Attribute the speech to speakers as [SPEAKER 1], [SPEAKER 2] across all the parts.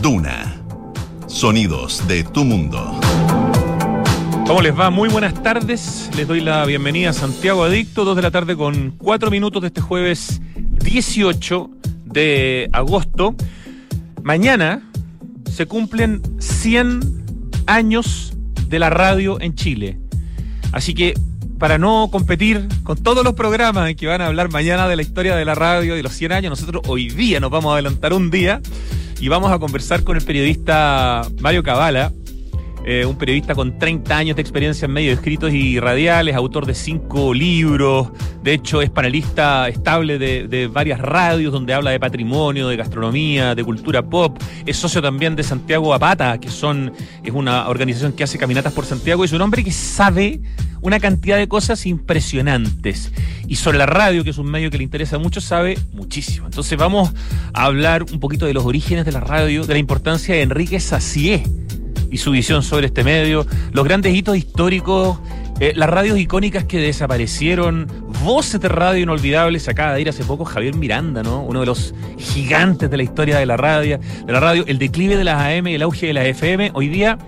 [SPEAKER 1] Duna. Sonidos de tu mundo.
[SPEAKER 2] ¿Cómo les va? Muy buenas tardes. Les doy la bienvenida a Santiago Adicto, 2 de la tarde con 4 minutos de este jueves 18 de agosto. Mañana se cumplen 100 años de la radio en Chile. Así que para no competir con todos los programas que van a hablar mañana de la historia de la radio de los 100 años, nosotros hoy día nos vamos a adelantar un día y vamos a conversar con el periodista Mario Cabala, eh, un periodista con 30 años de experiencia en medios escritos y radiales, autor de cinco libros, de hecho es panelista estable de, varias radios donde habla de patrimonio, de gastronomía, de cultura pop, es socio también de Santiago Apata, que son, es una organización que hace caminatas por Santiago, y es un hombre que sabe una cantidad de cosas impresionantes. Y sobre la radio, que es un medio que le interesa mucho, sabe muchísimo. Entonces vamos a hablar un poquito de los orígenes de la radio, de la importancia de Enrique Sacié y su visión sobre este medio, los grandes hitos históricos, eh, las radios icónicas que desaparecieron, voces de radio inolvidables. Acaba de ir hace poco Javier Miranda, ¿no? Uno de los gigantes de la historia de la radio, de la radio, el declive de las AM y el auge de las FM. Hoy día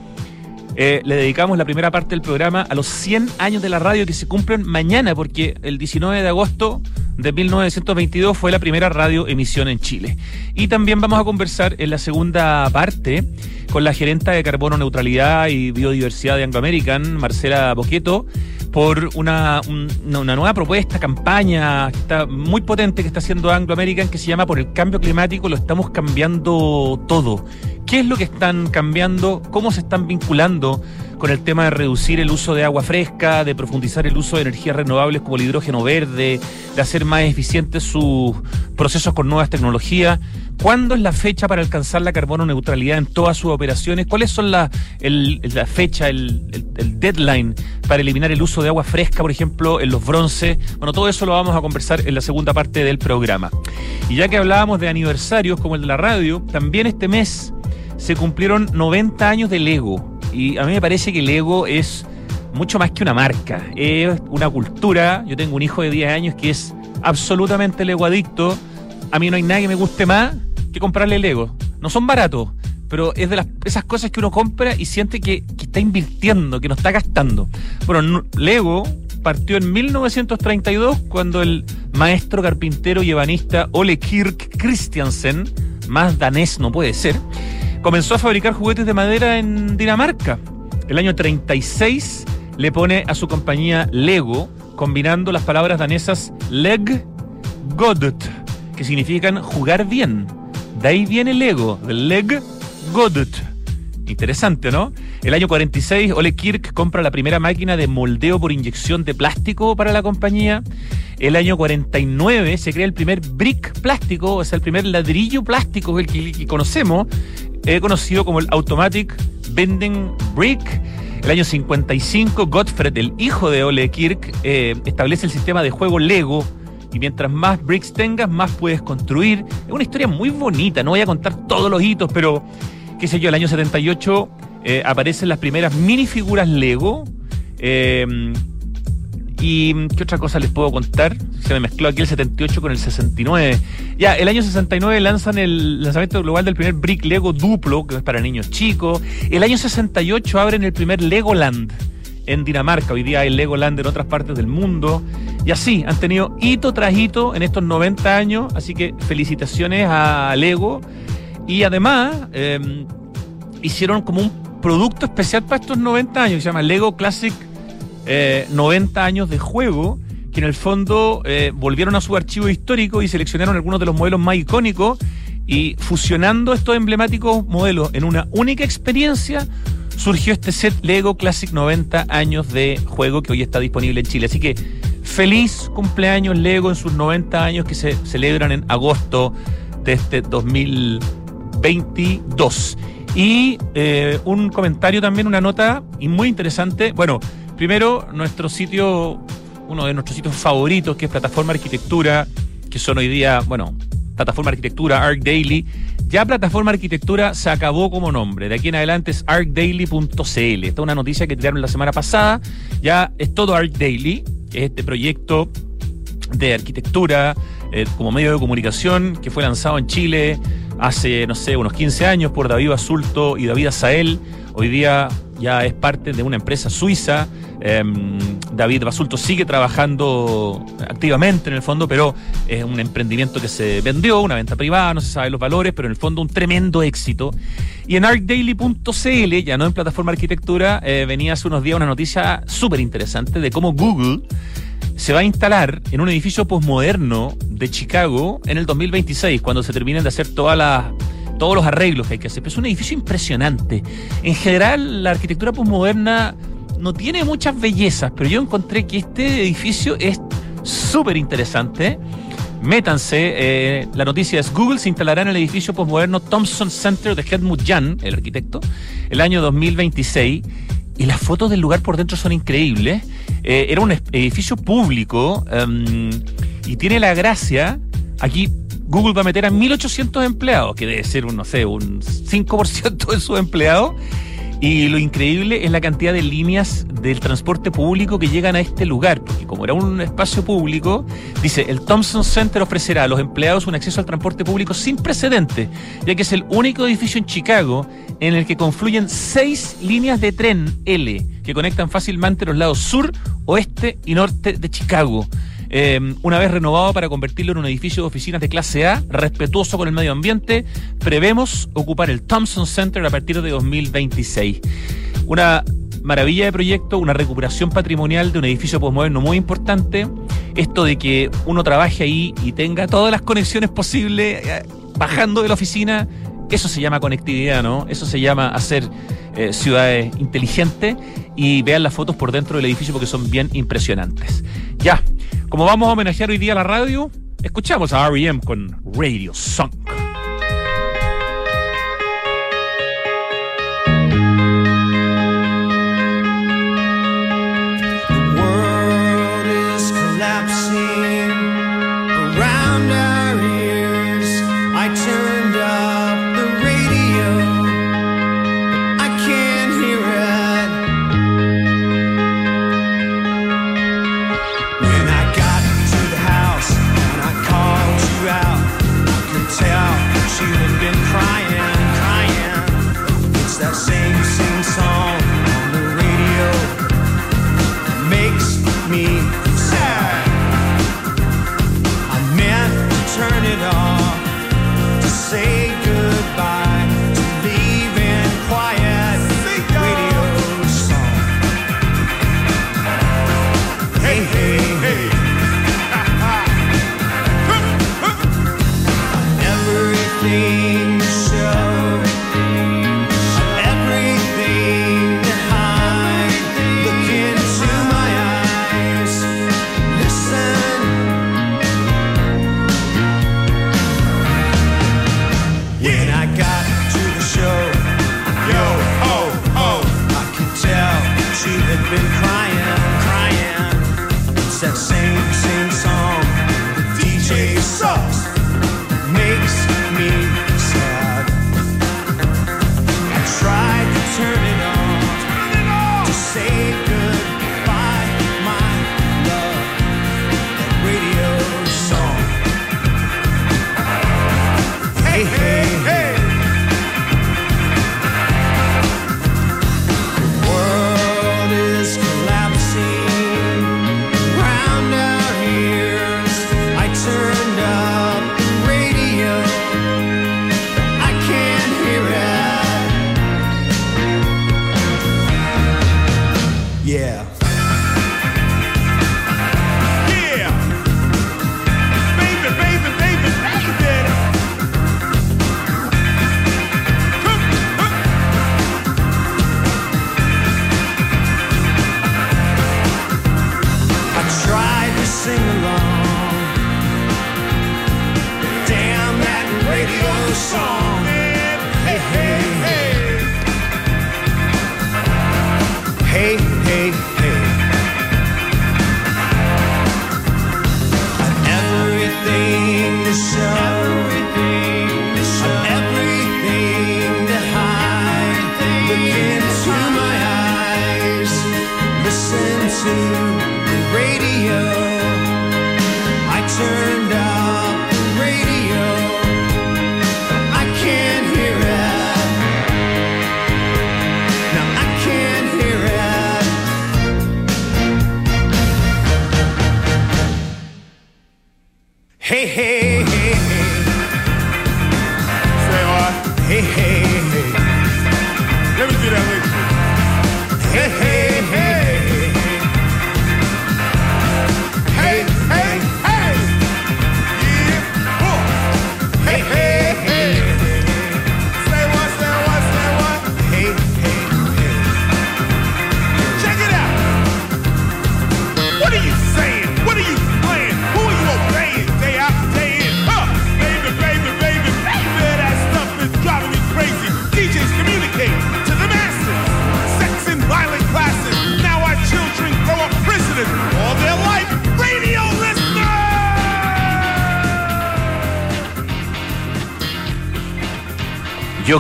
[SPEAKER 2] eh, le dedicamos la primera parte del programa a los 100 años de la radio que se cumplen mañana, porque el 19 de agosto de 1922 fue la primera radio emisión en Chile. Y también vamos a conversar en la segunda parte con la gerenta de Carbono Neutralidad y Biodiversidad de Anglo American, Marcela Boqueto, por una, una, nueva propuesta, campaña que está muy potente que está haciendo Anglo American que se llama Por el cambio climático lo estamos cambiando todo. ¿Qué es lo que están cambiando? ¿Cómo se están vinculando con el tema de reducir el uso de agua fresca, de profundizar el uso de energías renovables como el hidrógeno verde, de hacer más eficientes sus procesos con nuevas tecnologías? ¿Cuándo es la fecha para alcanzar la carbono neutralidad en todas sus operaciones? ¿Cuáles son la, la fecha, el, deadline para eliminar el uso de agua fresca, por ejemplo, en los bronces? Bueno, todo eso lo vamos a conversar en la segunda parte del programa. Y ya que hablábamos de aniversarios como el de la radio, también este mes se cumplieron 90 años de Lego. Y a mí me parece que Lego es mucho más que una marca, es una cultura. Yo tengo un hijo de 10 años que es absolutamente Lego adicto. A mí no hay nada que me guste más que comprarle Lego. No son baratos, pero es de las, esas cosas que uno compra y siente que, que está invirtiendo, que no está gastando. Bueno, Lego partió en 1932 cuando el maestro carpintero y ebanista Ole Kirk Christiansen, más danés no puede ser, comenzó a fabricar juguetes de madera en Dinamarca. El año 36 le pone a su compañía Lego, combinando las palabras danesas leg, godet, que significan jugar bien. De ahí viene Lego, del leg, godet. Interesante, ¿no? El año 46, Ole Kirk compra la primera máquina de moldeo por inyección de plástico para la compañía. El año 49 se crea el primer brick plástico, o sea, el primer ladrillo plástico el que conocemos, he conocido como el Automatic Bending Brick. El año 55, Gottfried, el hijo de Ole Kirk, eh, establece el sistema de juego Lego. Y mientras más bricks tengas, más puedes construir. Es una historia muy bonita. No voy a contar todos los hitos, pero qué sé yo, el año 78 eh, aparecen las primeras minifiguras Lego. Eh, ¿Y qué otra cosa les puedo contar? Se me mezcló aquí el 78 con el 69. Ya, el año 69 lanzan el lanzamiento global del primer Brick Lego duplo, que es para niños chicos. El año 68 abren el primer Legoland en Dinamarca. Hoy día hay Legoland en otras partes del mundo. Y así, han tenido hito tras hito en estos 90 años. Así que felicitaciones a Lego. Y además, em, hicieron como un producto especial para estos 90 años, que se llama Lego Classic 90 eh, años de juego, que en el fondo eh, volvieron a su archivo histórico y seleccionaron algunos de los modelos más icónicos y fusionando estos emblemáticos modelos en una única experiencia, surgió este set Lego Classic 90 años de juego que hoy está disponible en Chile. Así que feliz cumpleaños Lego en sus 90 años que se celebran en agosto de este 2022. Y eh, un comentario también, una nota y muy interesante. Bueno, Primero, nuestro sitio, uno de nuestros sitios favoritos, que es Plataforma Arquitectura, que son hoy día, bueno, Plataforma Arquitectura, Arc Daily. Ya Plataforma Arquitectura se acabó como nombre. De aquí en adelante es arcdaily.cl. Esta es una noticia que tiraron la semana pasada. Ya es todo Arc Daily. Es este proyecto de arquitectura eh, como medio de comunicación que fue lanzado en Chile hace, no sé, unos 15 años por David Basulto y David Azael. Hoy día ya es parte de una empresa suiza. Em, David Basulto sigue trabajando activamente en el fondo, pero es un emprendimiento que se vendió, una venta privada, no se sabe los valores, pero en el fondo un tremendo éxito. Y en arcdaily.cl, ya no en plataforma arquitectura, eh, venía hace unos días una noticia súper interesante de cómo Google se va a instalar en un edificio posmoderno de Chicago en el 2026, cuando se terminen de hacer todas las todos los arreglos que hay que hacer. Pero es un edificio impresionante. En general, la arquitectura posmoderna no tiene muchas bellezas, pero yo encontré que este edificio es súper interesante. Métanse, eh, la noticia es Google se instalará en el edificio posmoderno Thompson Center de Helmut Jan, el arquitecto, el año 2026. Y las fotos del lugar por dentro son increíbles. Eh, era un edificio público em, y tiene la gracia, aquí Google va a meter a 1.800 empleados, que debe ser un, no sé, un 5% de sus empleados. Y lo increíble es la cantidad de líneas del transporte público que llegan a este lugar, porque como era un espacio público, dice, el Thompson Center ofrecerá a los empleados un acceso al transporte público sin precedentes, ya que es el único edificio en Chicago en el que confluyen seis líneas de tren L que conectan fácilmente los lados sur, oeste y norte de Chicago. Eh, una vez renovado para convertirlo en un edificio de oficinas de clase A, respetuoso con el medio ambiente, prevemos ocupar el Thompson Center a partir de 2026. Una maravilla de proyecto, una recuperación patrimonial de un edificio postmoderno muy importante. Esto de que uno trabaje ahí y tenga todas las conexiones posibles eh, bajando de la oficina, eso se llama conectividad, ¿no? Eso se llama hacer eh, ciudades inteligentes y vean las fotos por dentro del edificio porque son bien impresionantes. Ya, como vamos a homenajear hoy día la radio, escuchamos a R.E.M. con Radio Song.
[SPEAKER 3] to say
[SPEAKER 2] goodbye.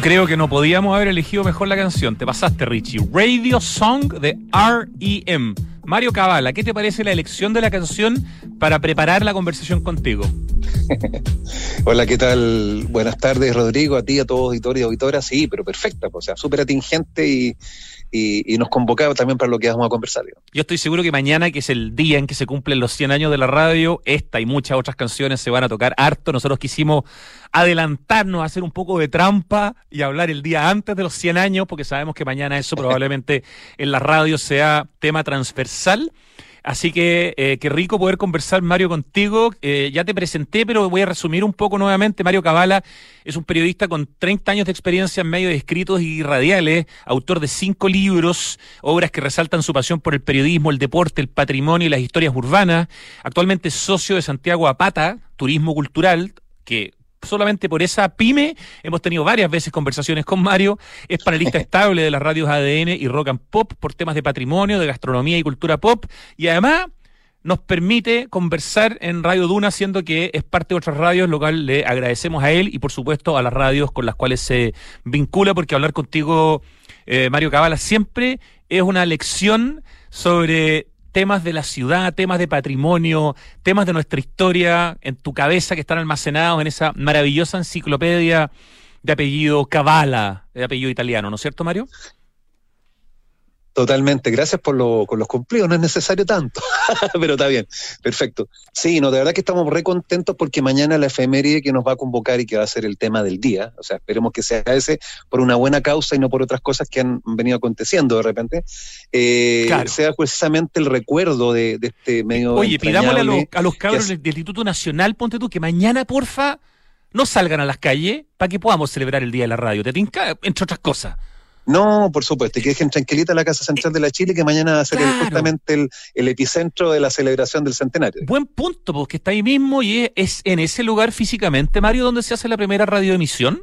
[SPEAKER 2] Creo que no podíamos haber elegido mejor la canción. Te pasaste, Richie. Radio Song de R.E.M. Mario Cabala, ¿qué te parece la elección de la canción para preparar la conversación contigo?
[SPEAKER 4] Hola, ¿qué tal? Buenas tardes, Rodrigo, a ti, a todos auditores y auditoras. Sí, pero perfecta, pues, o sea, súper atingente y, y, nos convocaba también para lo que vamos a conversar.
[SPEAKER 2] Yo estoy seguro que mañana, que es el día en que se cumplen los 100 años de la radio, esta y muchas otras canciones se van a tocar harto. Nosotros quisimos adelantarnos, hacer un poco de trampa y hablar el día antes de los 100 años, porque sabemos que mañana eso probablemente en la radio sea tema transversal. Así que eh, qué rico poder conversar, Mario, contigo. Eh, ya te presenté, pero voy a resumir un poco nuevamente. Mario Cabala es un periodista con 30 años de experiencia en medios escritos y radiales, autor de cinco libros, obras que resaltan su pasión por el periodismo, el deporte, el patrimonio y las historias urbanas. Actualmente es socio de Santiago Apata, Turismo Cultural, que solamente por esa pyme hemos tenido varias veces conversaciones con Mario. Es panelista estable de las radios ADN y Rock and Pop por temas de patrimonio, de gastronomía y cultura pop. Y además nos permite conversar en Radio Duna, siendo que es parte de otras radios, lo cual le agradecemos a él y por supuesto a las radios con las cuales se vincula, porque hablar contigo, eh, Mario Cabala, siempre es una lección sobre temas de la ciudad, temas de patrimonio, temas de nuestra historia en tu cabeza que están almacenados en esa maravillosa enciclopedia de apellido Cabala, de apellido italiano, ¿no es cierto, Mario?
[SPEAKER 4] Totalmente, gracias por, lo, por los cumplidos, no es necesario tanto, pero está bien, perfecto. Sí, no, de verdad que estamos re contentos porque mañana la efeméride que nos va a convocar y que va a ser el tema del día, o sea, esperemos que sea ese por una buena causa y no por otras cosas que han venido aconteciendo de repente, eh,
[SPEAKER 2] Claro.
[SPEAKER 4] sea precisamente el recuerdo de, de este medio.
[SPEAKER 2] Oye, pidámosle a los, a los cabros del Instituto Nacional, ponte tú, que mañana, porfa, no salgan a las calles para que podamos celebrar el Día de la Radio. Te tinca, entre otras cosas.
[SPEAKER 4] No, por supuesto, y que dejen tranquilita la Casa Central de la Chile, que mañana va a ser
[SPEAKER 2] Claro.
[SPEAKER 4] justamente el, el epicentro de la celebración del centenario.
[SPEAKER 2] Buen punto, porque está ahí mismo y es, es en ese lugar físicamente, Mario, donde se hace la primera radioemisión.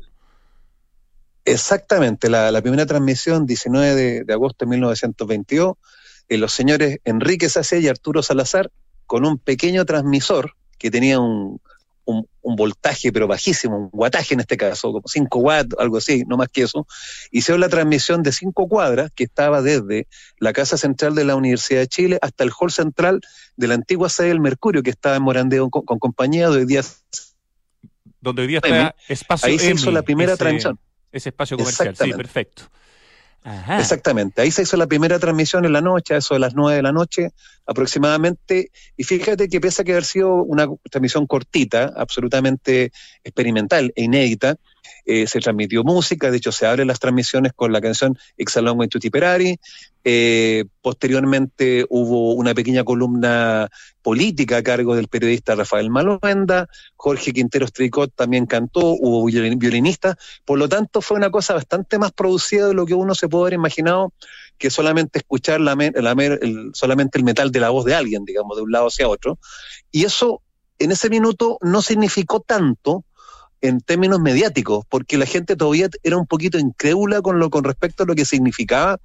[SPEAKER 4] Exactamente, la, la primera transmisión, 19 de, de agosto de 1922, eh, los señores Enrique Sacé y Arturo Salazar, con un pequeño transmisor que tenía un, un, un voltaje, pero bajísimo, un guataje en este caso, como 5 watts, algo así, no más que eso, hicieron la transmisión de 5 cuadras que estaba desde la Casa Central de la Universidad de Chile hasta el hall central de la antigua sede del Mercurio, que estaba en Morandeo con, con compañía de hoy día.
[SPEAKER 2] Donde hoy día está espacio
[SPEAKER 4] Ahí se hizo la primera
[SPEAKER 2] ese-
[SPEAKER 4] transmisión.
[SPEAKER 2] Ese espacio comercial, sí, perfecto. Ajá.
[SPEAKER 4] Exactamente, ahí se hizo la primera transmisión en la noche, a eso de las nueve de la noche aproximadamente, y fíjate que pese que haber sido una transmisión cortita, absolutamente experimental e inédita, eh, se transmitió música, de hecho se abren las transmisiones con la canción Exalong Tutti Perari, eh, posteriormente hubo una pequeña columna política a cargo del periodista Rafael Maluenda, Jorge Quinteros Tricot también cantó, hubo violin- violinistas, por lo tanto fue una cosa bastante más producida de lo que uno se puede haber imaginado que solamente escuchar la la el- solamente el metal de la voz de alguien, digamos, de un lado hacia otro. Y eso en ese minuto no significó tanto en términos mediáticos, porque la gente todavía era un poquito incrédula con lo con respecto a lo que significaba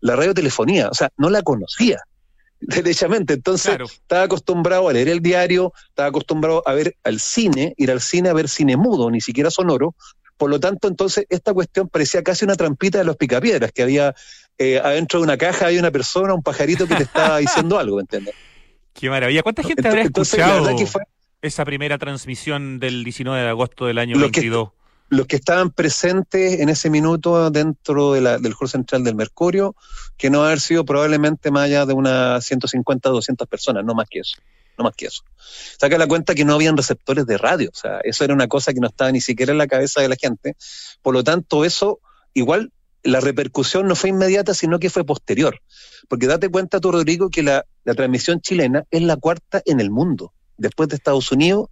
[SPEAKER 4] la radiotelefonía, o sea, no la conocía derechamente, entonces
[SPEAKER 2] Claro.
[SPEAKER 4] estaba acostumbrado a leer el diario, estaba acostumbrado a ver al cine, ir al cine a ver cine mudo, ni siquiera sonoro, por lo tanto, entonces, esta cuestión parecía casi una trampita de los picapiedras, que había eh, adentro de una caja había una persona, un pajarito que te estaba diciendo algo, ¿me entiendes?
[SPEAKER 2] Qué maravilla. ¿Cuánta gente habrá
[SPEAKER 4] Entonces,
[SPEAKER 2] escuchado
[SPEAKER 4] fue
[SPEAKER 2] esa primera transmisión del 19 de agosto del año
[SPEAKER 4] Lo que-
[SPEAKER 2] 22?
[SPEAKER 4] los que estaban presentes en ese minuto dentro de la- del hall central del Mercurio, que no haber sido probablemente más allá de unas 150, 200 personas, no más que eso. No más que eso. Saca la cuenta que no habían receptores de radio, o sea, eso era una cosa que no estaba ni siquiera en la cabeza de la gente. Por lo tanto, eso igual la repercusión no fue inmediata, sino que fue posterior. Porque date cuenta tú, Rodrigo, que la, la transmisión chilena es la cuarta en el mundo. Después de Estados Unidos,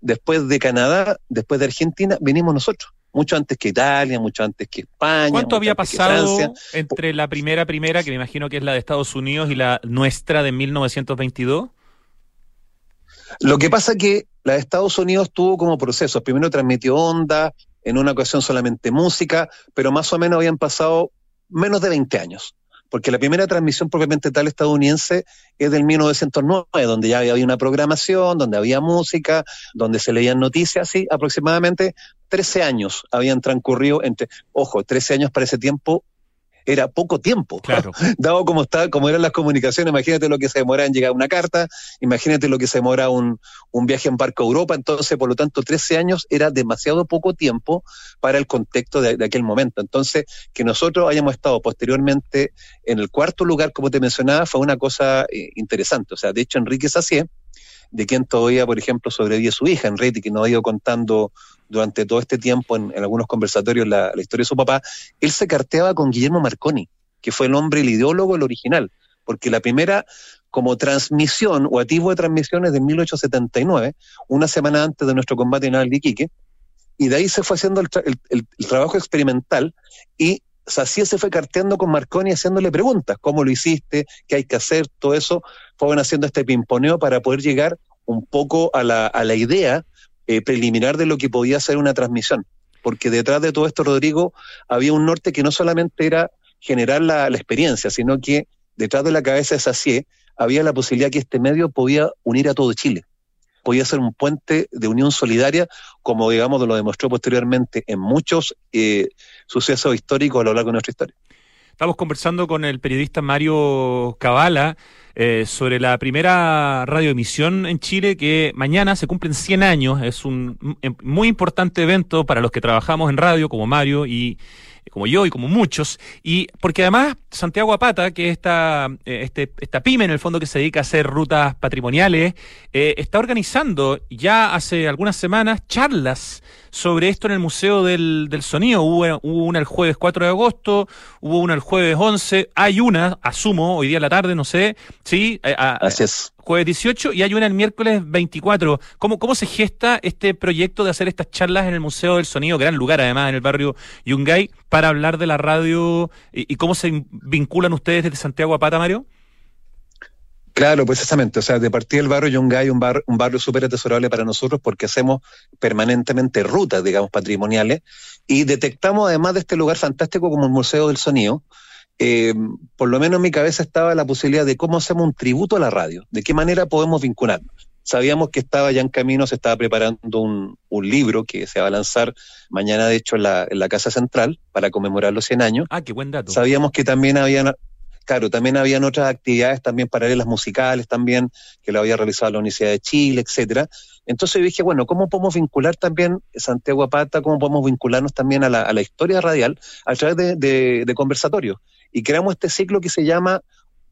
[SPEAKER 4] después de Canadá, después de Argentina, venimos nosotros. Mucho antes que Italia, mucho antes que España.
[SPEAKER 2] ¿Cuánto había pasado entre la primera primera, que me imagino que es la de Estados Unidos, y la nuestra de 1922?
[SPEAKER 4] Lo que pasa que la de Estados Unidos tuvo como proceso, primero transmitió onda, en una ocasión solamente música, pero más o menos habían pasado menos de 20 años. Porque la primera transmisión propiamente tal estadounidense es del 1909, donde ya había una programación, donde había música, donde se leían noticias, y aproximadamente 13 años habían transcurrido entre, ojo, 13 años para ese tiempo era poco tiempo.
[SPEAKER 2] Claro.
[SPEAKER 4] Dado como está, como eran las comunicaciones, imagínate lo que se demora en llegar una carta, imagínate lo que se demora un, un viaje en barco a Europa, entonces, por lo tanto, 13 años era demasiado poco tiempo para el contexto de, de aquel momento. Entonces, que nosotros hayamos estado posteriormente en el cuarto lugar, como te mencionaba, fue una cosa eh, interesante. O sea, de hecho, Enrique Sacié, de quien todavía, por ejemplo, sobrevive su hija, Enrique, que nos ha ido contando durante todo este tiempo en, en algunos conversatorios la, historia de su papá, él se carteaba con Guillermo Marconi, que fue el hombre, el ideólogo, el original, porque la primera como transmisión o activo de transmisiones de 1879, una semana antes de nuestro combate naval de y de ahí se fue haciendo el trabajo experimental y Sacié se fue carteando con Marconi haciéndole preguntas, cómo lo hiciste, qué hay que hacer, todo eso, fueron haciendo este pimponeo para poder llegar un poco a la, a la idea eh, preliminar de lo que podía ser una transmisión. Porque detrás de todo esto, Rodrigo, había un norte que no solamente era generar la, la experiencia, sino que detrás de la cabeza de Sacié había la posibilidad que este medio podía unir a todo Chile. Podía ser un puente de unión solidaria, como digamos lo demostró posteriormente en muchos eh, sucesos históricos a lo largo de nuestra historia.
[SPEAKER 2] Estamos conversando con el periodista Mario Cabala eh, sobre la primera radioemisión en Chile que mañana se cumplen 100 años. Es un m- muy importante evento para los que trabajamos en radio, como Mario y como yo y como muchos. Y porque además Santiago Apata, que es esta, eh, este, esta pyme en el fondo que se dedica a hacer rutas patrimoniales, eh, está organizando ya hace algunas semanas charlas sobre esto en el Museo del, del Sonido. Hubo, hubo una el jueves 4 de agosto, hubo una el jueves 11, hay una, asumo, hoy día en la tarde, no sé, sí,
[SPEAKER 4] Así es.
[SPEAKER 2] jueves 18 y hay una el miércoles 24. ¿Cómo, ¿Cómo se gesta este proyecto de hacer estas charlas en el Museo del Sonido, gran lugar además en el barrio Yungay, para hablar de la radio y, y cómo se vinculan ustedes desde Santiago a Pata, Mario?
[SPEAKER 4] Claro, precisamente. O sea, de partir del barrio Yungay, un, bar, un barrio súper atesorable para nosotros porque hacemos permanentemente rutas, digamos, patrimoniales y detectamos además de este lugar fantástico como el Museo del Sonido, eh, por lo menos en mi cabeza estaba la posibilidad de cómo hacemos un tributo a la radio, de qué manera podemos vincularnos. Sabíamos que estaba ya en camino, se estaba preparando un, un libro que se va a lanzar mañana, de hecho, en la, en la Casa Central para conmemorar los 100 años.
[SPEAKER 2] Ah, qué buen dato.
[SPEAKER 4] Sabíamos que también habían, claro, también habían otras actividades también paralelas musicales también, que lo había realizado la Universidad de Chile, etcétera. Entonces dije, bueno, ¿cómo podemos vincular también Santiago Apata, cómo podemos vincularnos también a la, historia radial a través de, conversatorios? Y creamos este ciclo que se llama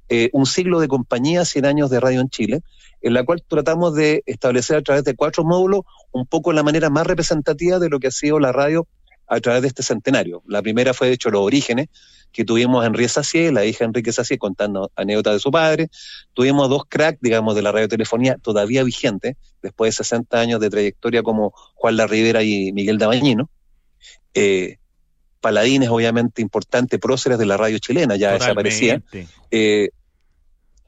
[SPEAKER 4] eh, Un siglo de compañía, 100 años de radio en Chile, en la cual tratamos de establecer a través de cuatro módulos un poco la manera más representativa de lo que ha sido la radio a través de este centenario. La primera fue, de hecho, los orígenes, que tuvimos a Henriette Sacié, la hija de Enrique Sacié, contando anécdotas de su padre. Tuvimos dos cracks, digamos, de la radiotelefonía todavía vigentes, después de 60 años de trayectoria como Juan La Rivera y Miguel Dabañino. Eh, paladines, obviamente, importantes, próceres de la radio chilena, ya.
[SPEAKER 2] Totalmente.
[SPEAKER 4] Eh,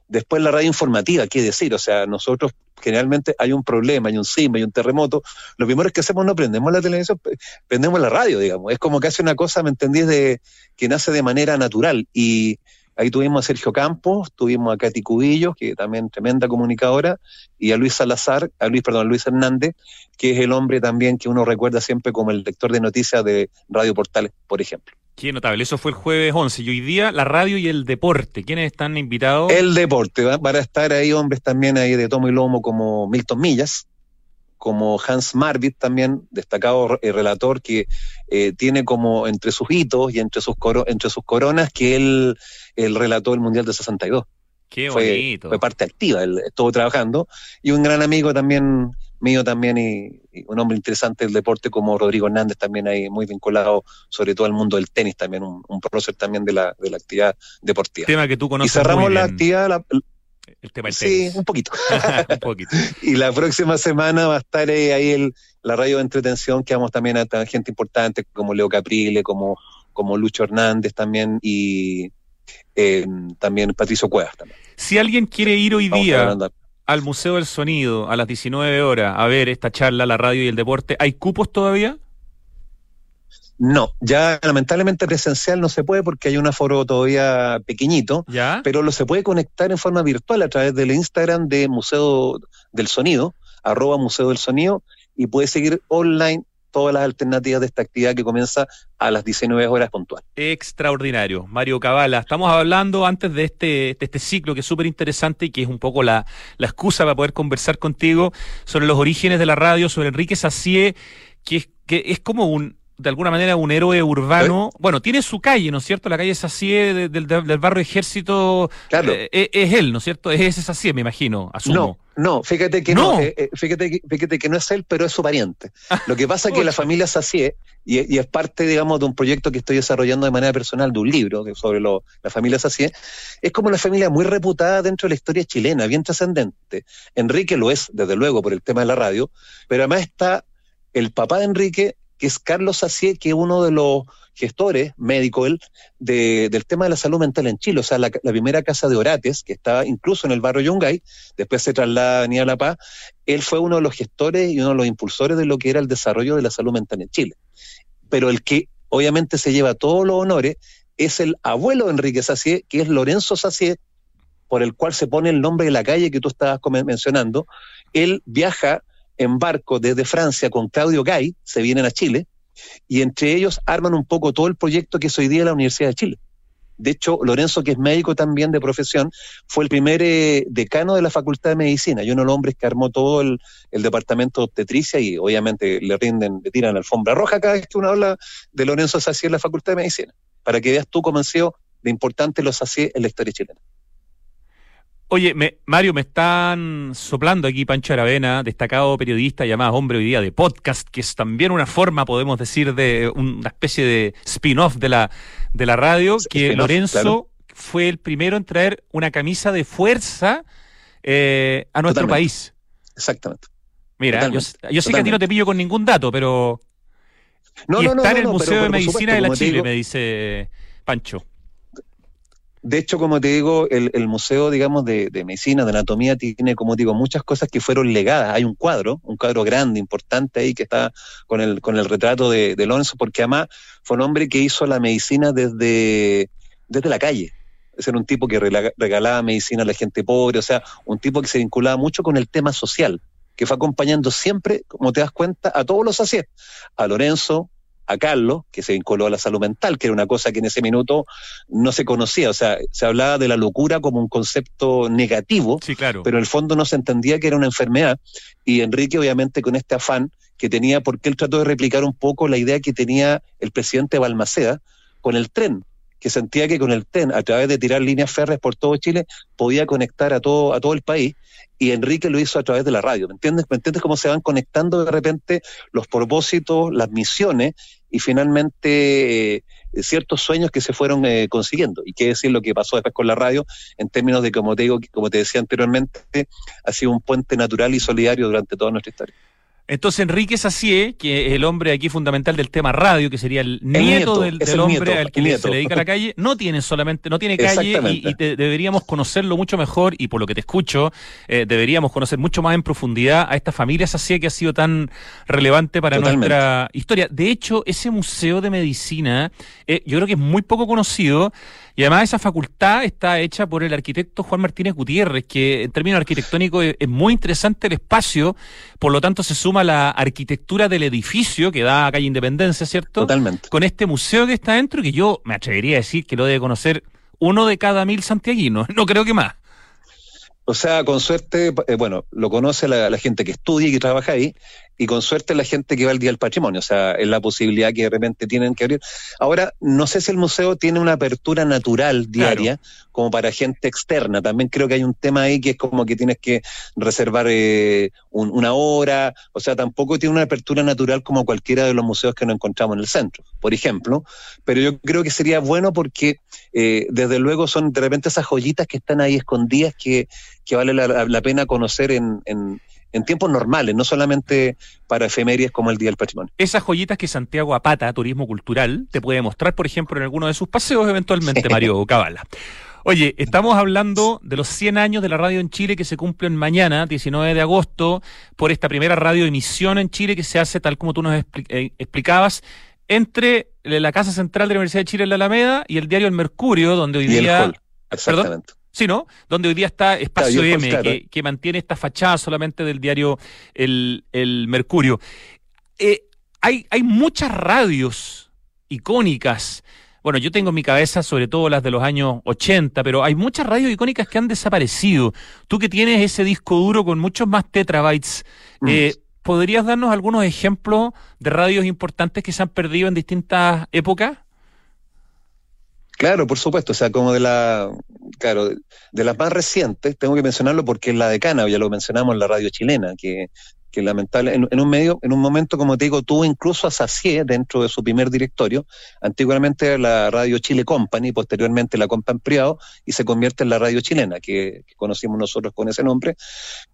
[SPEAKER 4] después la radio informativa, qué decir, o sea, nosotros generalmente hay un problema, hay un sismo, hay un terremoto, lo primero que hacemos no prendemos la televisión, prendemos la radio, digamos, es como que hace una cosa, ¿me entendís?, de, que nace de manera natural y ahí tuvimos a Sergio Campos, tuvimos a Katy Cubillos, que también tremenda comunicadora, y a Luis Salazar, a Luis, perdón, a Luis Hernández, que es el hombre también que uno recuerda siempre como el lector de noticias de Radio Portales, por ejemplo.
[SPEAKER 2] Qué notable. Eso fue el jueves 11. Y hoy día la radio y el deporte. ¿Quiénes están invitados?
[SPEAKER 4] El deporte, ¿va? van a estar ahí hombres también ahí de tomo y lomo como Milton Millas, como Hans Marvit también, destacado eh, relator que eh, tiene como entre sus hitos y entre sus, coro entre sus coronas que él, él relató el Mundial de 62.
[SPEAKER 2] Qué
[SPEAKER 4] fue,
[SPEAKER 2] bonito.
[SPEAKER 4] fue parte activa, él estuvo trabajando, y un gran amigo también mío también y, y un hombre interesante del deporte como Rodrigo Hernández también ahí muy vinculado sobre todo al mundo del tenis también, un, un prócer también de la, de la actividad deportiva.
[SPEAKER 2] Tema que tú
[SPEAKER 4] Y
[SPEAKER 2] conoces
[SPEAKER 4] cerramos
[SPEAKER 2] muy
[SPEAKER 4] la actividad, la-
[SPEAKER 2] el tema del
[SPEAKER 4] sí,
[SPEAKER 2] tenis.
[SPEAKER 4] un poquito.
[SPEAKER 2] un poquito.
[SPEAKER 4] y la próxima semana va a estar ahí el, la radio de entretención que vamos también a gente importante como Leo Caprile, como, como Lucho Hernández también y eh, también Patricio Cuevas también.
[SPEAKER 2] Si alguien quiere ir hoy
[SPEAKER 4] Vamos
[SPEAKER 2] día al Museo del Sonido a las 19 horas a ver esta charla, la radio y el deporte, ¿hay cupos todavía?
[SPEAKER 4] No, ya lamentablemente presencial no se puede porque hay un aforo todavía pequeñito,
[SPEAKER 2] ¿Ya?
[SPEAKER 4] pero lo se puede conectar en forma virtual a través del Instagram de Museo del Sonido, arroba Museo del Sonido, y puede seguir online todas las alternativas de esta actividad que comienza a las 19 horas puntual.
[SPEAKER 2] Extraordinario. Mario Cabala, estamos hablando antes de este, de este ciclo que es súper interesante y que es un poco la, la excusa para poder conversar contigo sobre los orígenes de la radio, sobre Enrique Sacié, que es, que es como un, de alguna manera, un héroe urbano. Bueno, tiene su calle, ¿no es cierto? La calle Sacié de- del, del barrio Ejército.
[SPEAKER 4] Claro.
[SPEAKER 2] eh, eh, es él, ¿no es cierto? Es ese Sacié, me imagino, asumo.
[SPEAKER 4] No, no, fíjate que no,
[SPEAKER 2] No.
[SPEAKER 4] eh, eh, fíjate, que- fíjate que no es él, pero es su pariente. Lo que pasa es que la familia Sacié, y, y es parte, digamos, de un proyecto que estoy desarrollando de manera personal, de un libro sobre lo- la familia Sacié, es como una familia muy reputada dentro de la historia chilena, bien trascendente. Enrique lo es, desde luego, por el tema de la radio, pero además está el papá de Enrique, que es Carlos Sacié, que es uno de los gestores, médico él, de- del tema de la salud mental en Chile. O sea, la, la primera casa de Orates, que estaba incluso en el barrio Yungay, después se traslada a La Paz, él fue uno de los gestores y uno de los impulsores de lo que era el desarrollo de la salud mental en Chile. Pero el que obviamente se lleva todos los honores es el abuelo de Enrique Sacié, que es Lorenzo Sacié, por el cual se pone el nombre de la calle que tú estabas mencionando. Él viaja en barco desde Francia con Claudio Gay, se vienen a Chile, y entre ellos arman un poco todo el proyecto que es hoy día la Universidad de Chile. De hecho, Lorenzo, que es médico también de profesión, fue el primer eh, decano de la Facultad de Medicina y uno de los hombres que armó todo el, departamento de obstetricia y obviamente le rinden, le tiran alfombra roja cada vez que uno habla de Lorenzo Sacié en la Facultad de Medicina, para que veas tú cómo han sido de importante los Sacié en la historia chilena.
[SPEAKER 2] Oye, me- Mario, me están soplando aquí Pancho Aravena, destacado periodista llamado Hombre Hoy Día de Podcast, que es también una forma, podemos decir, de una especie de spin-off de la, de la radio, que Lorenzo
[SPEAKER 4] claro.
[SPEAKER 2] fue el primero en traer una camisa de fuerza eh, a nuestro
[SPEAKER 4] Totalmente.
[SPEAKER 2] país.
[SPEAKER 4] Exactamente.
[SPEAKER 2] Mira, yo,
[SPEAKER 4] Totalmente,
[SPEAKER 2] yo sé que a ti no te pillo con ningún dato, pero
[SPEAKER 4] No,
[SPEAKER 2] y
[SPEAKER 4] no, no,
[SPEAKER 2] está en el Museo
[SPEAKER 4] pero-
[SPEAKER 2] de
[SPEAKER 4] pero
[SPEAKER 2] Medicina
[SPEAKER 4] supuesto,
[SPEAKER 2] de la Chile,
[SPEAKER 4] digo,
[SPEAKER 2] me dice Pancho.
[SPEAKER 4] De hecho, como te digo, el, Museo, digamos, de, de Medicina, de Anatomía, tiene, como digo, muchas cosas que fueron legadas. Hay un cuadro, un cuadro grande, importante ahí, que está con el, con el retrato de, Lorenzo, porque además fue un hombre que hizo la medicina desde, la calle. Es era un tipo que regalaba medicina a la gente pobre, o sea, un tipo que se vinculaba mucho con el tema social, que fue acompañando siempre, como te das cuenta, a todos los hacía. A Lorenzo, a Carlos, que se vinculó a la salud mental, que era una cosa que en ese minuto no se conocía, o sea, se hablaba de la locura como un concepto negativo,
[SPEAKER 2] Sí, claro.
[SPEAKER 4] pero en el fondo no se entendía que era una enfermedad. Y Enrique, obviamente, con este afán que tenía, porque él trató de replicar un poco la idea que tenía el presidente Balmaceda con el tren, que sentía que con el tren, a través de tirar líneas férreas por todo Chile, podía conectar a todo, a todo el país. Y Enrique lo hizo a través de la radio. ¿Me entiendes? ¿Me entiendes cómo se van conectando de repente los propósitos, las misiones y finalmente eh, ciertos sueños que se fueron eh, consiguiendo? Y qué decir lo que pasó después con la radio en términos de, como te digo, como te decía anteriormente, ha sido un puente natural y solidario durante toda nuestra historia.
[SPEAKER 2] Entonces Enrique Sacié, que es el hombre aquí fundamental del tema radio, que sería el nieto,
[SPEAKER 4] nieto,
[SPEAKER 2] del,
[SPEAKER 4] es
[SPEAKER 2] del
[SPEAKER 4] el
[SPEAKER 2] hombre
[SPEAKER 4] nieto,
[SPEAKER 2] al que le- se le dedica la calle, no tiene solamente, no tiene calle y, te- deberíamos conocerlo mucho mejor y por lo que te escucho, eh, deberíamos conocer mucho más en profundidad a esta familia Sacié que ha sido tan relevante para
[SPEAKER 4] Totalmente.
[SPEAKER 2] nuestra historia. De hecho, ese museo de medicina, eh, yo creo que es muy poco conocido. Y además esa facultad está hecha por el arquitecto Juan Martínez Gutiérrez, que en términos arquitectónicos es, es muy interesante el espacio, por lo tanto se suma la arquitectura del edificio que da a calle Independencia, ¿cierto?
[SPEAKER 4] Totalmente.
[SPEAKER 2] Con este museo que está dentro, que yo me atrevería a decir que lo debe conocer uno de cada mil santiaguinos, no creo que más.
[SPEAKER 4] O sea, con suerte, eh, bueno, lo conoce la, la gente que estudia y que trabaja ahí, y con suerte la gente que va al Día del Patrimonio, o sea, es la posibilidad que de repente tienen que abrir. Ahora, no sé si el museo tiene una apertura natural diaria como para gente externa, también creo que hay un tema ahí que es como que tienes que reservar eh, un- una hora, o sea, tampoco tiene una apertura natural como cualquiera de los museos que nos encontramos en el centro, por ejemplo, pero yo creo que sería bueno porque eh, desde luego son de repente esas joyitas que están ahí escondidas que, que vale la, la pena conocer en, en, en tiempos normales, no solamente para efemérides como el Día del Patrimonio.
[SPEAKER 2] Esas joyitas que Santiago Apata, Turismo Cultural, te puede mostrar, por ejemplo, en alguno de sus paseos, eventualmente, Mario Cabala. Oye, estamos hablando de los 100 años de la radio en Chile que se cumplen mañana, 19 de agosto, por esta primera radioemisión en Chile que se hace, tal como tú nos expli- eh, explicabas, entre la Casa Central de la Universidad de Chile en la Alameda y el diario El Mercurio, donde hoy
[SPEAKER 4] Y el
[SPEAKER 2] día...
[SPEAKER 4] hall, exactamente.
[SPEAKER 2] Sí, ¿no? Donde hoy día está Espacio
[SPEAKER 4] Claro,
[SPEAKER 2] M, que, que mantiene esta fachada solamente del diario El, el Mercurio. Eh, hay, hay muchas radios icónicas. Bueno, yo tengo en mi cabeza sobre todo las de los años 80, pero hay muchas radios icónicas que han desaparecido. Tú que tienes ese disco duro con muchos más terabytes,
[SPEAKER 4] Mm.
[SPEAKER 2] eh, ¿podrías darnos algunos ejemplos de radios importantes que se han perdido en distintas épocas?
[SPEAKER 4] Claro, por supuesto, o sea, como de la, claro, de, las más recientes, tengo que mencionarlo porque es la decana, ya lo mencionamos en la radio chilena, que, que lamentable, en, en un medio, en un momento, como te digo, tuvo incluso a Sacié dentro de su primer directorio, antiguamente la radio Chile Company, posteriormente la Company Privado, y se convierte en la radio chilena, que, que conocimos nosotros con ese nombre,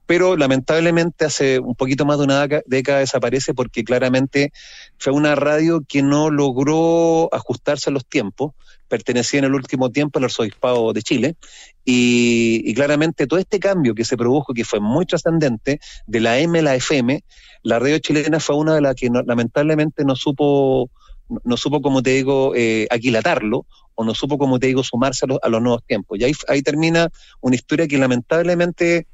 [SPEAKER 4] pero lamentablemente hace un poquito más de una década, desaparece porque claramente fue una radio que no logró ajustarse a los tiempos, pertenecía en el último tiempo al arzobispado de Chile, y, y claramente todo este cambio que se produjo, que fue muy trascendente, de la M a la FM, la radio chilena fue una de las que no- lamentablemente no supo, no supo, como te digo, eh, aquilatarlo, o no supo, como te digo, sumarse a los, a los nuevos tiempos. Y ahí, ahí termina una historia que lamentablemente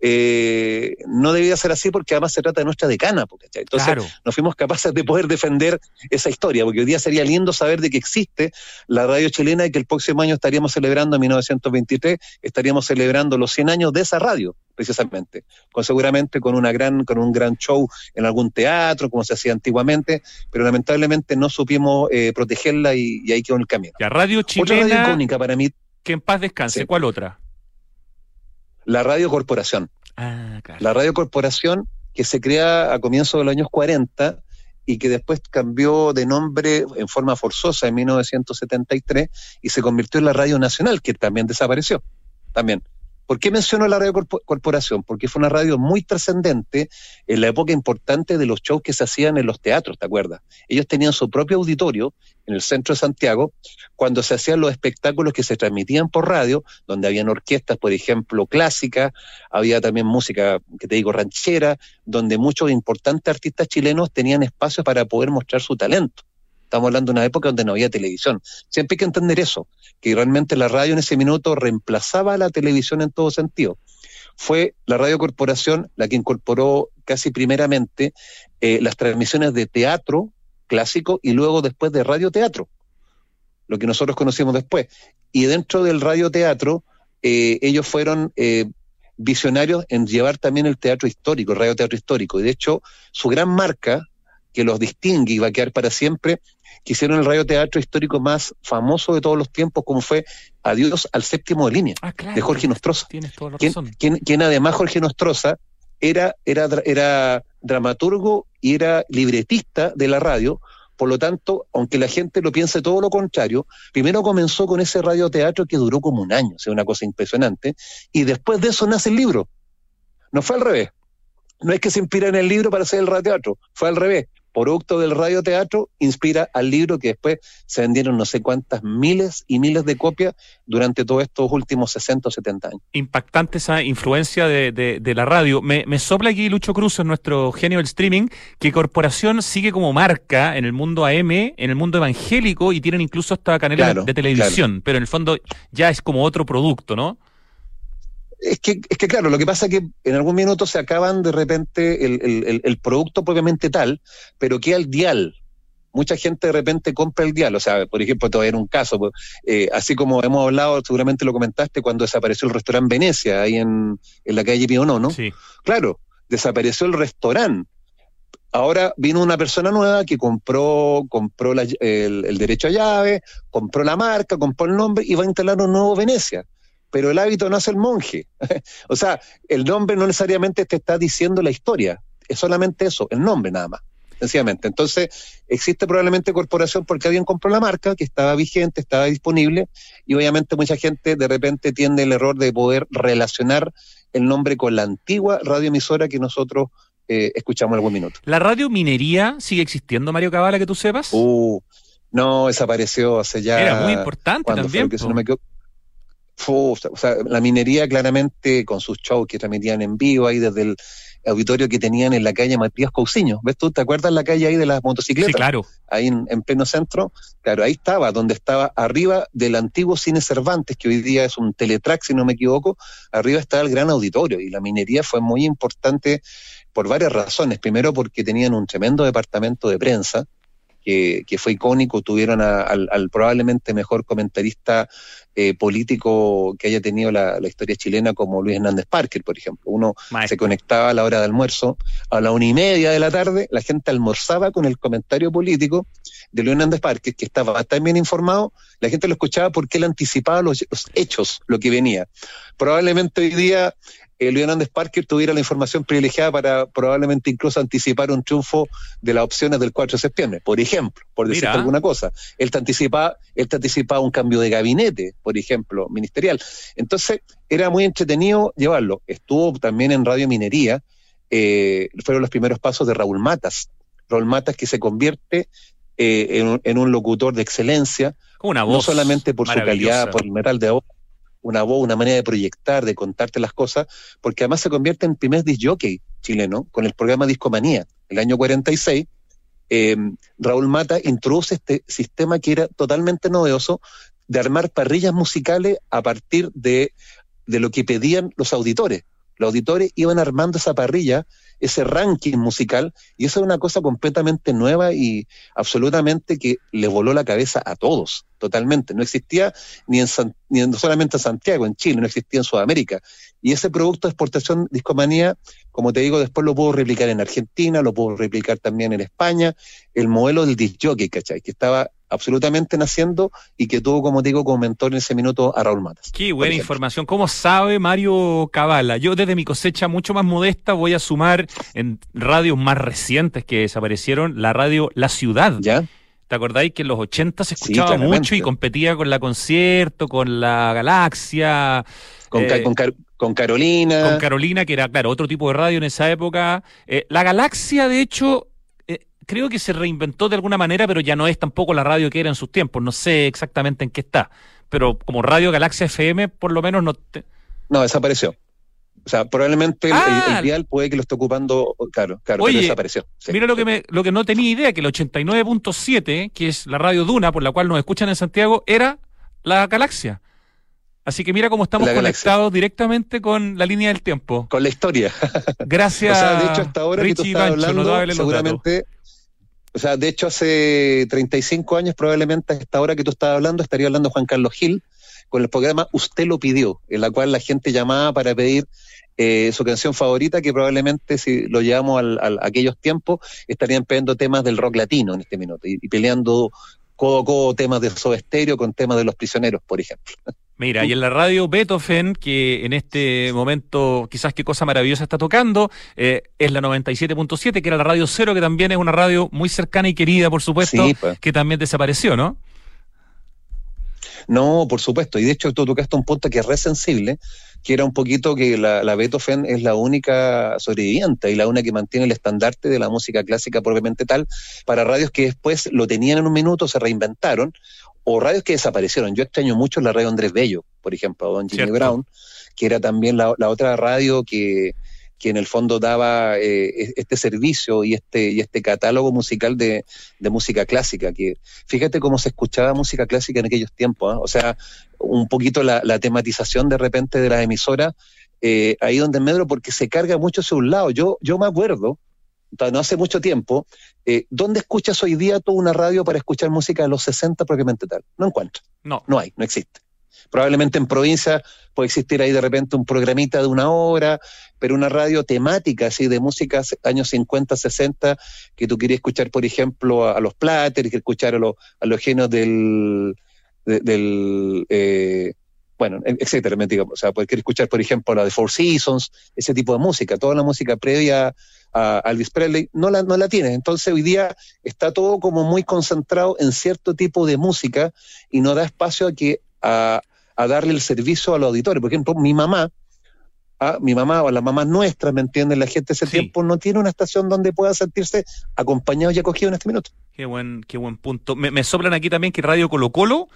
[SPEAKER 4] eh, no debía ser así porque además se trata de nuestra decana. Entonces,
[SPEAKER 2] claro.
[SPEAKER 4] no fuimos capaces de poder defender esa historia, porque hoy día sería lindo saber de que existe la radio chilena y que el próximo año estaríamos celebrando, en 1923, estaríamos celebrando los 100 años de esa radio, precisamente, con seguramente con una gran, con un gran show en algún teatro, como se hacía antiguamente, pero lamentablemente no supimos eh, protegerla y, y ahí quedó en el camino.
[SPEAKER 2] Ya, radio
[SPEAKER 4] Otra radio
[SPEAKER 2] chilena,
[SPEAKER 4] icónica para mí,
[SPEAKER 2] que en paz descanse.
[SPEAKER 4] Sí.
[SPEAKER 2] ¿Cuál otra?
[SPEAKER 4] La Radio Corporación.
[SPEAKER 2] Ah, claro.
[SPEAKER 4] La Radio Corporación, que se crea a comienzos de los años 40 y que después cambió de nombre en forma forzosa en 1973 y se convirtió en la Radio Nacional, que también desapareció. También. ¿Por qué menciono la Radio Corpo- Corporación? Porque fue una radio muy trascendente en la época importante de los shows que se hacían en los teatros, ¿te acuerdas? Ellos tenían su propio auditorio en el centro de Santiago cuando se hacían los espectáculos que se transmitían por radio, donde habían orquestas, por ejemplo, clásicas, había también música, que te digo, ranchera, donde muchos importantes artistas chilenos tenían espacio para poder mostrar su talento. Estamos hablando de una época donde no había televisión. Siempre hay que entender eso, que realmente la radio en ese minuto reemplazaba a la televisión en todo sentido. Fue la Radio Corporación la que incorporó casi primeramente eh, las transmisiones de teatro clásico y luego después de radioteatro, lo que nosotros conocimos después. Y dentro del radioteatro, eh, ellos fueron eh, visionarios en llevar también el teatro histórico, el radioteatro histórico. Y de hecho, su gran marca, que los distingue y va a quedar para siempre, que hicieron el radioteatro histórico más famoso de todos los tiempos, como fue Adiós al séptimo de línea,
[SPEAKER 2] Ah, claro.
[SPEAKER 4] de Jorge Nostroza.
[SPEAKER 2] Tienes toda la
[SPEAKER 4] Quien,
[SPEAKER 2] razón.
[SPEAKER 4] quien- quien además Jorge Nostroza era, era, era dramaturgo y era libretista de la radio, por lo tanto, aunque la gente lo piense todo lo contrario, primero comenzó con ese radioteatro que duró como un año, o sea, una cosa impresionante, y después de eso nace el libro. No fue al revés. No es que se inspira en el libro para hacer el radioteatro, fue al revés. Producto del radioteatro inspira al libro que después se vendieron no sé cuántas miles y miles de copias durante todos estos últimos 60 o 70 años.
[SPEAKER 2] impactante esa influencia de, de- de la radio. Me, me sopla aquí Lucho Cruz, en nuestro genio del streaming, que Corporación sigue como marca en el mundo AM, en el mundo evangélico, y tienen incluso hasta canales
[SPEAKER 4] Claro,
[SPEAKER 2] de televisión, pero en el fondo ya es como otro producto, ¿no?
[SPEAKER 4] Es que, es que claro, lo que pasa es que en algún minuto se acaban de repente el, el- producto propiamente tal, pero queda el dial. Mucha gente de repente compra el dial. O sea, por ejemplo, te voy a dar un caso. pues, eh, así como hemos hablado, seguramente lo comentaste, cuando desapareció el restaurante Venecia, ahí en, en la calle Pío Nono.
[SPEAKER 2] Sí.
[SPEAKER 4] Claro, desapareció el restaurante. Ahora vino una persona nueva que compró, compró la- el, el derecho a llave, compró la marca, compró el nombre y va a instalar un nuevo Venecia. Pero el hábito no hace el monje. o sea, el nombre no necesariamente te está diciendo la historia. Es solamente eso, el nombre nada más. Sencillamente. Entonces, existe probablemente corporación porque alguien compró la marca que estaba vigente, estaba disponible, y obviamente mucha gente de repente tiene el error de poder relacionar el nombre con la antigua radioemisora que nosotros eh, escuchamos algún minuto.
[SPEAKER 2] ¿La radio minería sigue existiendo, Mario Cabala, que tú sepas?
[SPEAKER 4] Uh, no, desapareció hace ya.
[SPEAKER 2] Era muy importante también.
[SPEAKER 4] Que si no me equivoco- O sea, la minería claramente con sus shows que transmitían en vivo ahí desde el auditorio que tenían en la calle Matías Cousiño. ¿Ves tú? ¿Te acuerdas la calle ahí de las motocicletas?
[SPEAKER 2] Sí, claro.
[SPEAKER 4] ahí en, en pleno centro, claro, ahí estaba, donde estaba arriba del antiguo cine Cervantes, que hoy día es un teletrack, si no me equivoco, arriba estaba el gran auditorio, y la minería fue muy importante por varias razones. Primero, porque tenían un tremendo departamento de prensa, que, que fue icónico, tuvieron a- al, al probablemente mejor comentarista eh, político que haya tenido la, la historia chilena, como Luis Hernández Parker, por ejemplo. Uno se conectaba a la hora de almuerzo, a la una y media de la tarde, la gente almorzaba con el comentario político de Luis Hernández Parques, que estaba tan bien informado, la gente lo escuchaba porque él anticipaba los, los hechos, lo que venía. Probablemente hoy día eh, Luis Hernández Parker tuviera la información privilegiada para probablemente incluso anticipar un triunfo de las opciones del 4 de septiembre, por ejemplo, por decirte
[SPEAKER 2] Mira.
[SPEAKER 4] alguna cosa. Él te anticipaba, él te anticipaba un cambio de gabinete, por ejemplo, ministerial. Entonces, era muy entretenido llevarlo. Estuvo también en Radio Minería, eh, fueron los primeros pasos de Raúl Matas. Raúl Matas que se convierte eh, en, un- en un locutor de excelencia,
[SPEAKER 2] Como una voz.
[SPEAKER 4] no solamente por su calidad, por el metal de voz, una voz, una manera de proyectar, de contarte las cosas, porque además se convierte en primer disc jockey chileno con el programa Discomanía, el año 46. eh, Raúl Mata introduce este sistema que era totalmente novedoso de armar parrillas musicales a partir de, de lo que pedían los auditores. Los auditores iban armando esa parrilla, ese ranking musical, y eso es una cosa completamente nueva y absolutamente que le voló la cabeza a todos, totalmente. No existía ni en, San- solamente en Santiago, en Chile, no existía en Sudamérica. Y ese producto de exportación Discomanía, como te digo, después lo puedo replicar en Argentina, lo puedo replicar también en España, el modelo del disc jockey, ¿cachai? Que estaba absolutamente naciendo y que tuvo, como te digo, como mentor en ese minuto a Raúl Matas.
[SPEAKER 2] Qué buena información. ¿Cómo sabe Mario Cabala? Yo desde mi cosecha mucho más modesta voy a sumar en radios más recientes que desaparecieron la radio La Ciudad.
[SPEAKER 4] ¿Ya?
[SPEAKER 2] ¿Te acordáis que en los 80 se escuchaba mucho y competía con la concierto, con la galaxia,
[SPEAKER 4] Con,
[SPEAKER 2] Eh,
[SPEAKER 4] con, Car- con Carolina.
[SPEAKER 2] con Carolina, que era, claro, otro tipo de radio en esa época? Eh, la galaxia, de hecho, creo que se reinventó de alguna manera, pero ya no es tampoco la radio que era en sus tiempos. No sé exactamente en qué está. Pero como Radio Galaxia FM, por lo menos no. te-
[SPEAKER 4] No, desapareció. O sea, probablemente el-
[SPEAKER 2] Ah.
[SPEAKER 4] el, el dial puede que lo esté ocupando, claro, claro,
[SPEAKER 2] Oye,
[SPEAKER 4] pero desapareció. Sí.
[SPEAKER 2] Mira lo que me, lo que no tenía idea, que el 89.7, que es la radio Duna, por la cual nos escuchan en Santiago, era la galaxia. Así que mira cómo estamos conectados directamente con la línea del tiempo.
[SPEAKER 4] Con la historia.
[SPEAKER 2] Gracias.
[SPEAKER 4] O sea, de hecho, hasta ahora que tú
[SPEAKER 2] Richie
[SPEAKER 4] estás
[SPEAKER 2] Pancho,
[SPEAKER 4] hablando, seguramente, o sea, de hecho, hace 35 años, probablemente a esta hora que tú estás hablando, estaría hablando Juan Carlos Gil con el programa Usted lo pidió, en la cual la gente llamaba para pedir eh, su canción favorita, que probablemente si lo llevamos al, al- a aquellos tiempos, estarían pidiendo temas del rock latino en este minuto y, y peleando codo a codo temas de Soda Stereo con temas de los prisioneros, por ejemplo.
[SPEAKER 2] Mira, y en la radio Beethoven, que en este momento quizás qué cosa maravillosa está tocando, eh, es la 97.7, que era la radio cero, que también es una radio muy cercana y querida, por supuesto,
[SPEAKER 4] Sí, pues.
[SPEAKER 2] que también desapareció, ¿no?
[SPEAKER 4] No, por supuesto. Y de hecho tú tocaste un punto que es re sensible, que era un poquito que la, la Beethoven es la única sobreviviente y la única que mantiene el estandarte de la música clásica propiamente tal para radios que después lo tenían en un minuto, se reinventaron, o radios que desaparecieron. Yo extraño mucho la radio Andrés Bello, por ejemplo, Don Jimmy
[SPEAKER 2] Cierto.
[SPEAKER 4] Brown, que era también la, la otra radio que, que en el fondo daba eh, este servicio y este, y este catálogo musical de, de música clásica, que fíjate cómo se escuchaba música clásica en aquellos tiempos, ¿ah? o sea, un poquito la, la tematización de repente de las emisoras, eh, ahí donde Medro, porque se carga mucho hacia un lado. Yo, yo me acuerdo, no hace mucho tiempo, eh, ¿dónde escuchas hoy día toda una radio para escuchar música de los 60 propiamente tal? No encuentro,
[SPEAKER 2] No.
[SPEAKER 4] no hay, no existe. Probablemente en provincia puede existir ahí de repente un programita de una hora, pero una radio temática, así, de música años 50, 60, que tú querías escuchar, por ejemplo, a, a los Platters, que escuchar a, los a los genios del, de- del eh, bueno, e- etcétera, me digo, o sea, querer escuchar, por ejemplo, la de Four Seasons, ese tipo de música, toda la música previa a a Elvis Presley, no la, no la tienes. Entonces hoy día está todo como muy concentrado en cierto tipo de música y no da espacio a que a, a darle el servicio al auditorio. Por ejemplo, mi mamá, ah, mi mamá o las mamás nuestras, ¿me entienden? La gente de ese
[SPEAKER 2] Sí.
[SPEAKER 4] tiempo no tiene una estación donde pueda sentirse acompañado y acogido en este minuto.
[SPEAKER 2] Qué buen, qué buen punto. Me, me soplan aquí también que Radio Colo Colo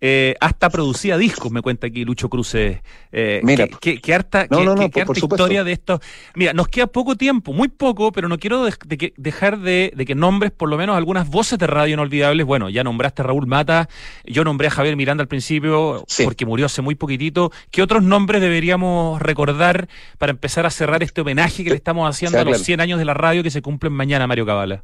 [SPEAKER 2] eh, hasta producía discos, me cuenta aquí Lucho Cruces. Eh,
[SPEAKER 4] Mira,
[SPEAKER 2] que harta,
[SPEAKER 4] No, no, por- por
[SPEAKER 2] historia de esto. Mira, nos queda poco tiempo, muy poco, pero no quiero dej- de que- dejar de, de que nombres por lo menos algunas voces de radio inolvidables. Bueno, ya nombraste a Raúl Mata, yo nombré a Javier Miranda al principio
[SPEAKER 4] Sí.
[SPEAKER 2] porque murió hace muy poquitito. ¿Qué otros nombres deberíamos recordar para empezar a cerrar este homenaje que le estamos haciendo
[SPEAKER 4] Sí,
[SPEAKER 2] a los
[SPEAKER 4] claro.
[SPEAKER 2] 100 años de la radio que se cumplen mañana, Mario Cabala?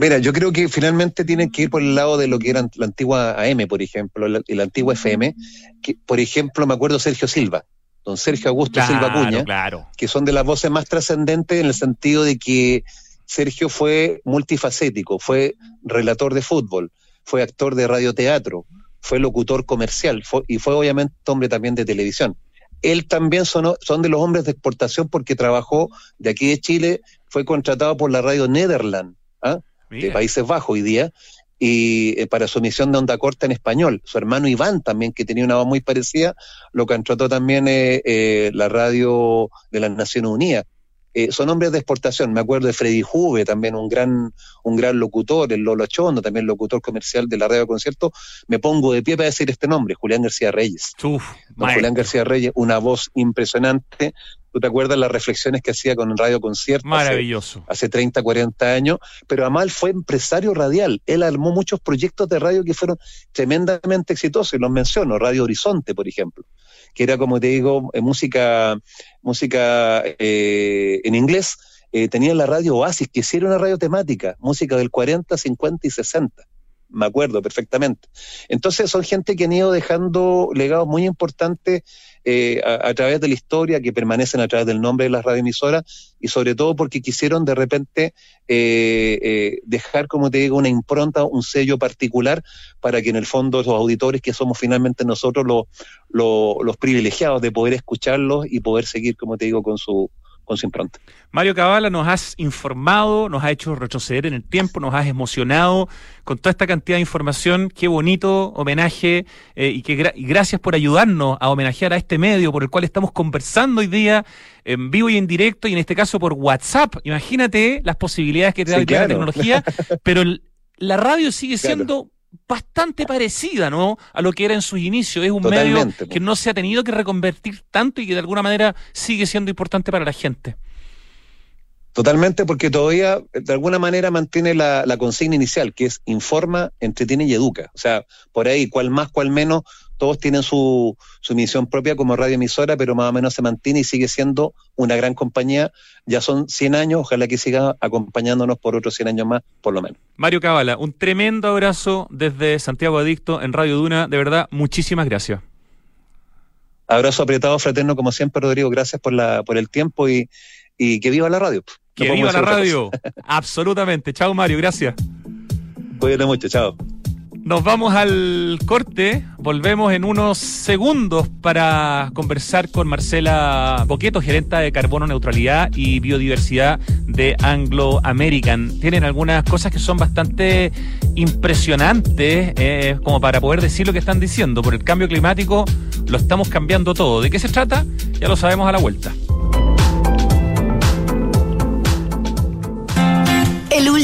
[SPEAKER 4] Mira, yo creo que finalmente tienen que ir por el lado de lo que era la antigua AM, por ejemplo, la, y la antigua FM, que, por ejemplo, me acuerdo Sergio Silva, don Sergio Augusto Silva Cuña,
[SPEAKER 2] claro.
[SPEAKER 4] que son de las voces más trascendentes en el sentido de que Sergio fue multifacético, fue relator de fútbol, fue actor de radioteatro, fue locutor comercial fue- y fue obviamente hombre también de televisión. Él también son, son de los hombres de exportación porque trabajó de aquí de Chile, fue contratado por la radio Nederland, ¿ah? De. Países Bajos hoy día, y eh, para su emisión de onda corta en español. Su hermano Iván también, que tenía una voz muy parecida, lo contrató también eh, eh, la radio de las Naciones Unidas. Eh, son hombres de exportación. Me acuerdo de Freddy Juve, también un gran, un gran locutor, el Lolo Chondo, también locutor comercial de la radio de concierto. Me pongo de pie para decir este nombre, Julián García Reyes.
[SPEAKER 2] Uf,
[SPEAKER 4] Don. Julián García Reyes, una voz impresionante. ¿Tú te acuerdas las reflexiones que hacía con Radio Concierto? hace-
[SPEAKER 2] Maravilloso.
[SPEAKER 4] hace 30, 40 años, pero Amal fue empresario radial. Él armó muchos proyectos de radio que fueron tremendamente exitosos, y los menciono, Radio Horizonte, por ejemplo, que era, como te digo, eh, música, música eh, en inglés. Eh, tenía la radio Oasis, que sí era una radio temática, música del 40, 50 y 60. Me acuerdo perfectamente. Entonces son gente que han ido dejando legados muy importantes eh, a, través de la historia, que permanecen a través del nombre de las radioemisoras y sobre todo porque quisieron de repente eh, eh, dejar, como te digo, una impronta, un sello particular para que en el fondo los auditores, que somos finalmente nosotros los, los privilegiados de poder escucharlos y poder seguir, como te digo, con su, con su impronta.
[SPEAKER 2] Mario Cabala, nos has informado, nos has hecho retroceder en el tiempo, nos has emocionado con toda esta cantidad de información. Qué bonito homenaje eh, y, que gra- y gracias por ayudarnos a homenajear a este medio por el cual estamos conversando hoy día en vivo y en directo y en este caso por WhatsApp. Imagínate las posibilidades que te da
[SPEAKER 4] Sí,
[SPEAKER 2] hoy día la tecnología, pero la radio sigue
[SPEAKER 4] Claro.
[SPEAKER 2] siendo bastante parecida, ¿no? A lo que era en sus inicios. Es un medio
[SPEAKER 4] Totalmente,
[SPEAKER 2] que no se ha tenido que reconvertir tanto y que de alguna manera sigue siendo importante para la gente.
[SPEAKER 4] Totalmente, porque todavía de alguna manera mantiene la, la consigna inicial, que es informa, entretiene y educa. O sea, por ahí, cual más, cual menos, todos tienen su, su misión propia como radioemisora, pero más o menos se mantiene y sigue siendo una gran compañía. Ya son 100 años, ojalá que siga acompañándonos por otros 100 años más, por lo menos.
[SPEAKER 2] Mario Cabala, un tremendo abrazo desde Santiago Adicto en Radio Duna. De verdad, muchísimas gracias.
[SPEAKER 4] Abrazo apretado, fraterno, como siempre, Rodrigo. Gracias por, la, por el tiempo y, y que viva la radio. No
[SPEAKER 2] Que viva la radio. Absolutamente. Chao, Mario. Gracias.
[SPEAKER 4] Cuídate mucho, chao.
[SPEAKER 2] Nos vamos al corte. Volvemos en unos segundos para conversar con Marcela Boqueto, gerenta de Carbono Neutralidad y Biodiversidad de Anglo American. Tienen algunas cosas que son bastante impresionantes, eh, como para poder decir lo que están diciendo. Por el cambio climático lo estamos cambiando todo. ¿De qué se trata? Ya lo sabemos a la vuelta.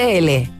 [SPEAKER 5] CL.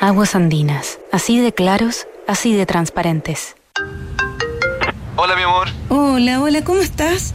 [SPEAKER 6] Aguas andinas, así de claros, así de transparentes.
[SPEAKER 7] Hola, mi amor.
[SPEAKER 8] Hola, hola, ¿cómo estás?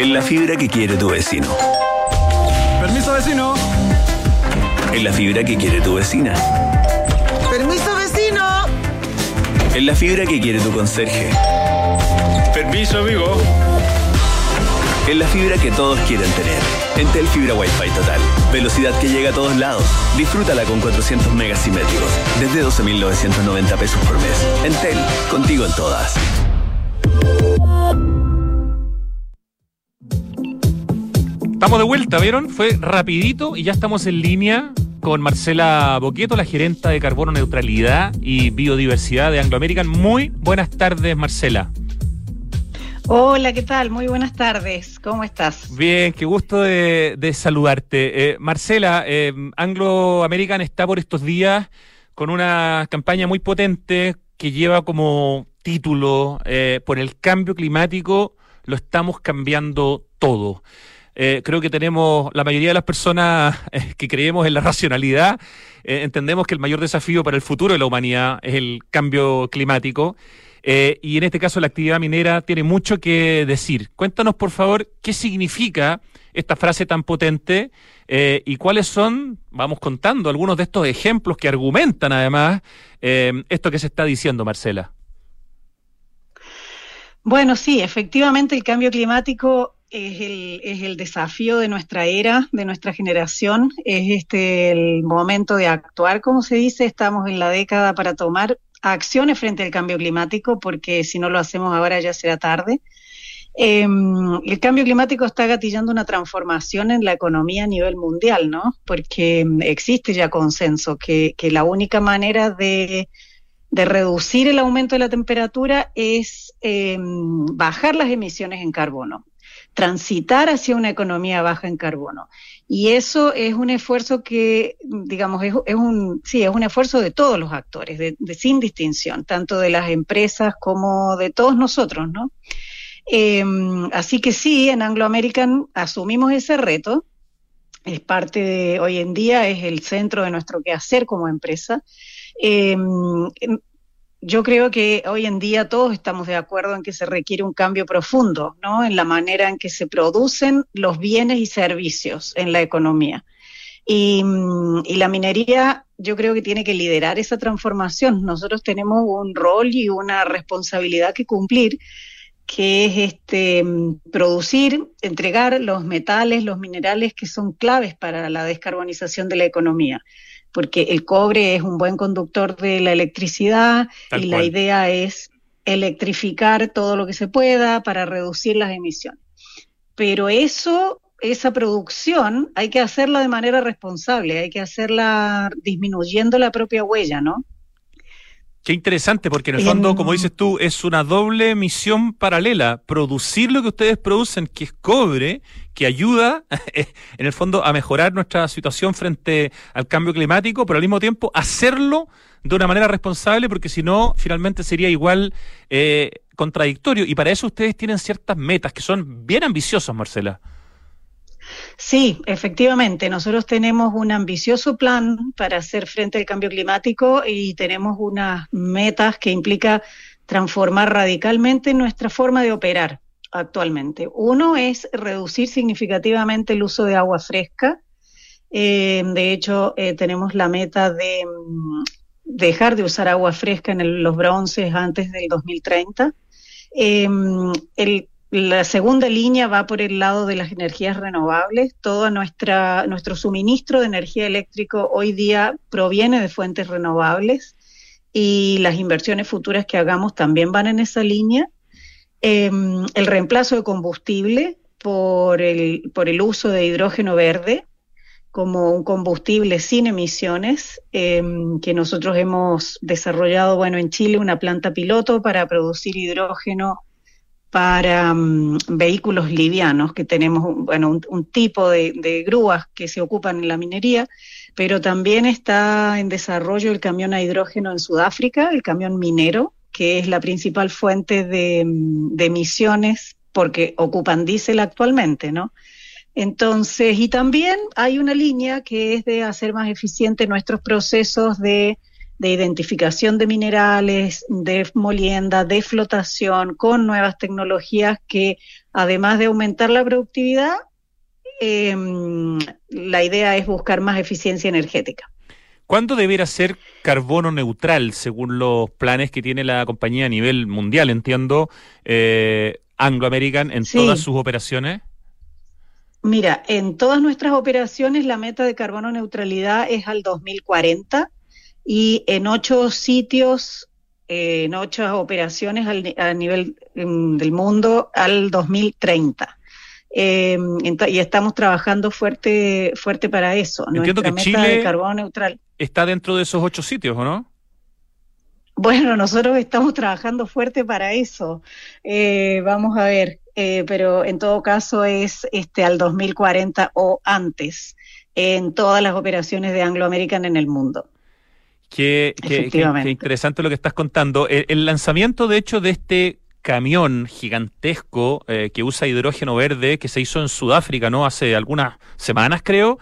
[SPEAKER 9] En la fibra que quiere tu vecino.
[SPEAKER 10] Permiso vecino.
[SPEAKER 9] En la fibra que quiere tu vecina.
[SPEAKER 11] Permiso vecino.
[SPEAKER 9] En la fibra que quiere tu conserje.
[SPEAKER 10] Permiso amigo.
[SPEAKER 9] En la fibra que todos quieren tener. Entel Fibra Wi-Fi Total. Velocidad que llega a todos lados. Disfrútala con 400 megas simétricos. Desde 12.990 pesos por mes. Entel, contigo en todas.
[SPEAKER 2] Estamos de vuelta, ¿vieron? Fue rapidito y ya estamos en línea con Marcela Boqueto, la gerenta de Carbono Neutralidad y Biodiversidad de Anglo American. Muy buenas tardes, Marcela.
[SPEAKER 12] Hola, ¿qué tal? Muy buenas tardes. ¿Cómo estás?
[SPEAKER 2] Bien, qué gusto de, de saludarte. Eh, Marcela, eh, Anglo American está por estos días con una campaña muy potente que lleva como título eh, Por el cambio climático lo estamos cambiando todo. Eh, creo que tenemos, la mayoría de las personas eh, que creemos en la racionalidad, eh, entendemos que el mayor desafío para el futuro de la humanidad es el cambio climático. Y en este caso la actividad minera tiene mucho que decir. Cuéntanos, por favor, qué significa esta frase tan potente y cuáles son, vamos contando, algunos de estos ejemplos que argumentan además esto que se está diciendo, Marcela.
[SPEAKER 12] Bueno, sí, efectivamente el cambio climático es el, es el desafío de nuestra era, de nuestra generación, es este el momento de actuar, como se dice, estamos en la década para tomar acciones frente al cambio climático, porque si no lo hacemos ahora ya será tarde. Eh, el cambio climático está gatillando una transformación en la economía a nivel mundial, ¿no? Porque existe ya consenso que, que la única manera de, de, reducir el aumento de la temperatura es eh, bajar las emisiones en carbono, transitar hacia una economía baja en carbono. Y eso es un esfuerzo que, digamos, es, es, un, sí, es un esfuerzo de todos los actores, de, sin distinción, tanto de las empresas como de todos nosotros, ¿no? Eh, así que sí, en Anglo American asumimos ese reto, es parte de, hoy en día es el centro de nuestro quehacer como empresa. Eh, yo creo que hoy en día todos estamos de acuerdo en que se requiere un cambio profundo, ¿no? En la manera en que se producen los bienes y servicios en la economía. Y, la minería yo creo que tiene que liderar esa transformación. Nosotros tenemos un rol y una responsabilidad que cumplir, que es este producir, entregar los metales, los minerales que son claves para la descarbonización de la economía porque el cobre es un buen conductor de la electricidad Tal y cual. la idea es electrificar todo lo que se pueda para reducir las emisiones. Pero eso, esa producción, hay que hacerla de manera responsable, hay que hacerla disminuyendo la propia huella, ¿no?
[SPEAKER 2] Qué interesante, porque en el fondo,
[SPEAKER 12] En-
[SPEAKER 2] como dices tú, es una doble misión paralela. Producir lo que ustedes producen, que es cobre, que ayuda, en el fondo, a mejorar nuestra situación frente al cambio climático, pero al mismo tiempo hacerlo de una manera responsable, porque si no, finalmente sería igual eh, contradictorio. Y para eso ustedes tienen ciertas metas que son bien ambiciosas, Marcela.
[SPEAKER 12] Sí, efectivamente, nosotros tenemos un ambicioso plan para hacer frente al cambio climático y tenemos unas metas que implica transformar radicalmente nuestra forma de operar actualmente. Uno es reducir significativamente el uso de agua fresca. Eh, de hecho, eh, tenemos la meta de mm, dejar de usar agua fresca en los bronces antes del 2030. Eh, el- la segunda línea va por el lado de las energías renovables. Todo nuestra, nuestro suministro de energía eléctrica hoy día proviene de fuentes renovables y las inversiones futuras que hagamos también van en esa línea. Eh, el reemplazo de combustible por el, por el uso de hidrógeno verde como un combustible sin emisiones, eh, que nosotros hemos desarrollado, bueno, en Chile una planta piloto para producir hidrógeno para mm, vehículos livianos, que tenemos un- bueno, un, tipo de, grúas que se ocupan en la minería, pero también está en desarrollo el camión a hidrógeno en Sudáfrica, el camión minero, que es la principal fuente de, mm, emisiones porque ocupan diésel actualmente, ¿no? Entonces, y también hay una línea que es de hacer más eficiente nuestros procesos de, de identificación de minerales, de molienda, de flotación, con nuevas tecnologías que, además de aumentar la productividad, eh, la idea es buscar más eficiencia energética.
[SPEAKER 2] ¿Cuándo debiera ser carbono neutral, según los planes que tiene la compañía a nivel mundial? Entiendo, eh, Anglo American en
[SPEAKER 12] Sí.
[SPEAKER 2] todas sus operaciones.
[SPEAKER 12] Mira, en todas nuestras operaciones la meta de carbono neutralidad es al 2040 y en ocho sitios, eh, en ocho operaciones al a nivel mm, del mundo al 2030. Eh, ent- y estamos trabajando fuerte, fuerte para eso.
[SPEAKER 2] Entiendo
[SPEAKER 12] Nuestra
[SPEAKER 2] que
[SPEAKER 12] meta de
[SPEAKER 2] Chile-
[SPEAKER 12] carbono neutral.
[SPEAKER 2] Está dentro de esos ocho sitios, ¿o no?
[SPEAKER 12] Bueno, nosotros estamos trabajando fuerte para eso. Eh, vamos a ver, eh, pero en todo caso es este al 2040 o antes en todas las operaciones de Anglo American en el mundo.
[SPEAKER 2] Qué, qué- qué- qué interesante lo que estás contando. El, el lanzamiento, de hecho, de este camión gigantesco eh, que usa hidrógeno verde, que se hizo en Sudáfrica, ¿no? Hace algunas semanas, creo,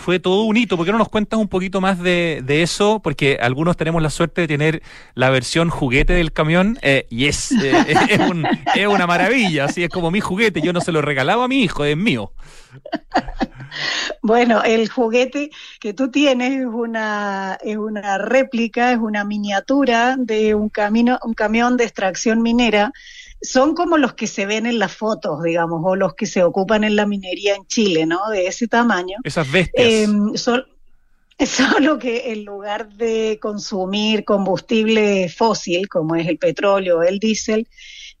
[SPEAKER 2] fue todo un hito. ¿Por qué no nos cuentas un poquito más de, de eso? Porque algunos tenemos la suerte de tener la versión juguete del camión eh, y es, eh, es, un- es una maravilla. Así es como mi juguete. Yo no se lo regalaba a mi hijo, es mío.
[SPEAKER 12] Bueno, el juguete que tú tienes es una, es una réplica, es una miniatura de un camino, un camión de extracción minera. Son como los que se ven en las fotos, digamos, o los que se ocupan en la minería en Chile, ¿no? De ese tamaño.
[SPEAKER 2] Esas bestias.
[SPEAKER 12] Eh, sol- solo que en lugar de consumir combustible fósil, como es el petróleo o el diésel,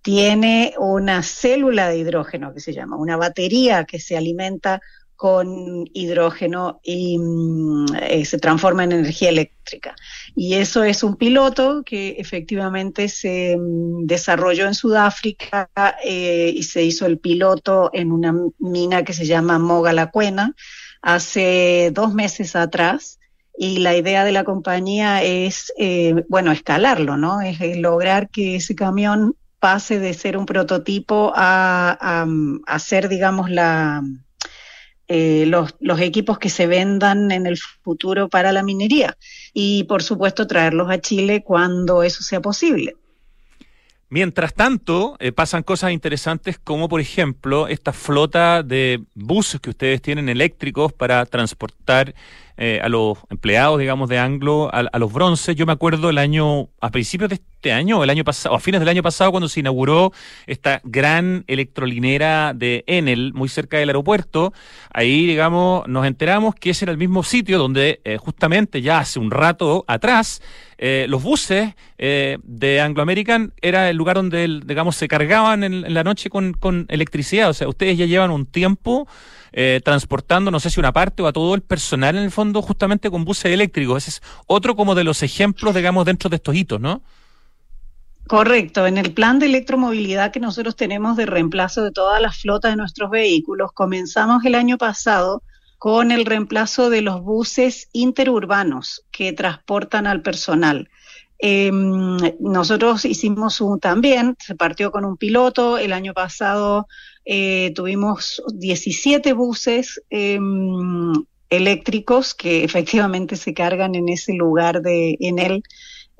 [SPEAKER 12] tiene una célula de hidrógeno que se llama, una batería que se alimenta con hidrógeno y mm, eh, se transforma en energía eléctrica. Y eso es un piloto que efectivamente se mm, desarrolló en Sudáfrica eh, y se hizo el piloto en una mina que se llama Mogalacuena hace dos meses atrás. Y la idea de la compañía es, eh, bueno, escalarlo, ¿no? Es, lograr que ese camión pase de ser un prototipo a, a, a ser, digamos, la, eh, los, los equipos que se vendan en el futuro para la minería y por supuesto traerlos a Chile cuando eso sea posible.
[SPEAKER 2] Mientras tanto, eh, pasan cosas interesantes como, por ejemplo, esta flota de buses que ustedes tienen eléctricos para transportar eh, a los empleados, digamos, de Anglo, a, a los bronces. Yo me acuerdo el año, a principios de este año, el año pasado, a fines del año pasado, cuando se inauguró esta gran electrolinera de Enel, muy cerca del aeropuerto, ahí, digamos, nos enteramos que ese era el mismo sitio donde eh, justamente ya hace un rato atrás, eh, los buses eh, de Anglo American era el lugar donde, digamos, se cargaban en, en la noche con, con electricidad. O sea, ustedes ya llevan un tiempo eh, transportando, no sé si una parte o a todo el personal en el fondo, justamente con buses eléctricos. Ese es otro como de los ejemplos, digamos, dentro de estos hitos, ¿no?
[SPEAKER 12] Correcto, en el plan de electromovilidad que nosotros tenemos de reemplazo de todas las flotas de nuestros vehículos, comenzamos el año pasado con el reemplazo de los buses interurbanos que transportan al personal. Eh, nosotros hicimos un también, se partió con un piloto, el año pasado eh, tuvimos 17 buses eh, eléctricos que efectivamente se cargan en ese lugar de en el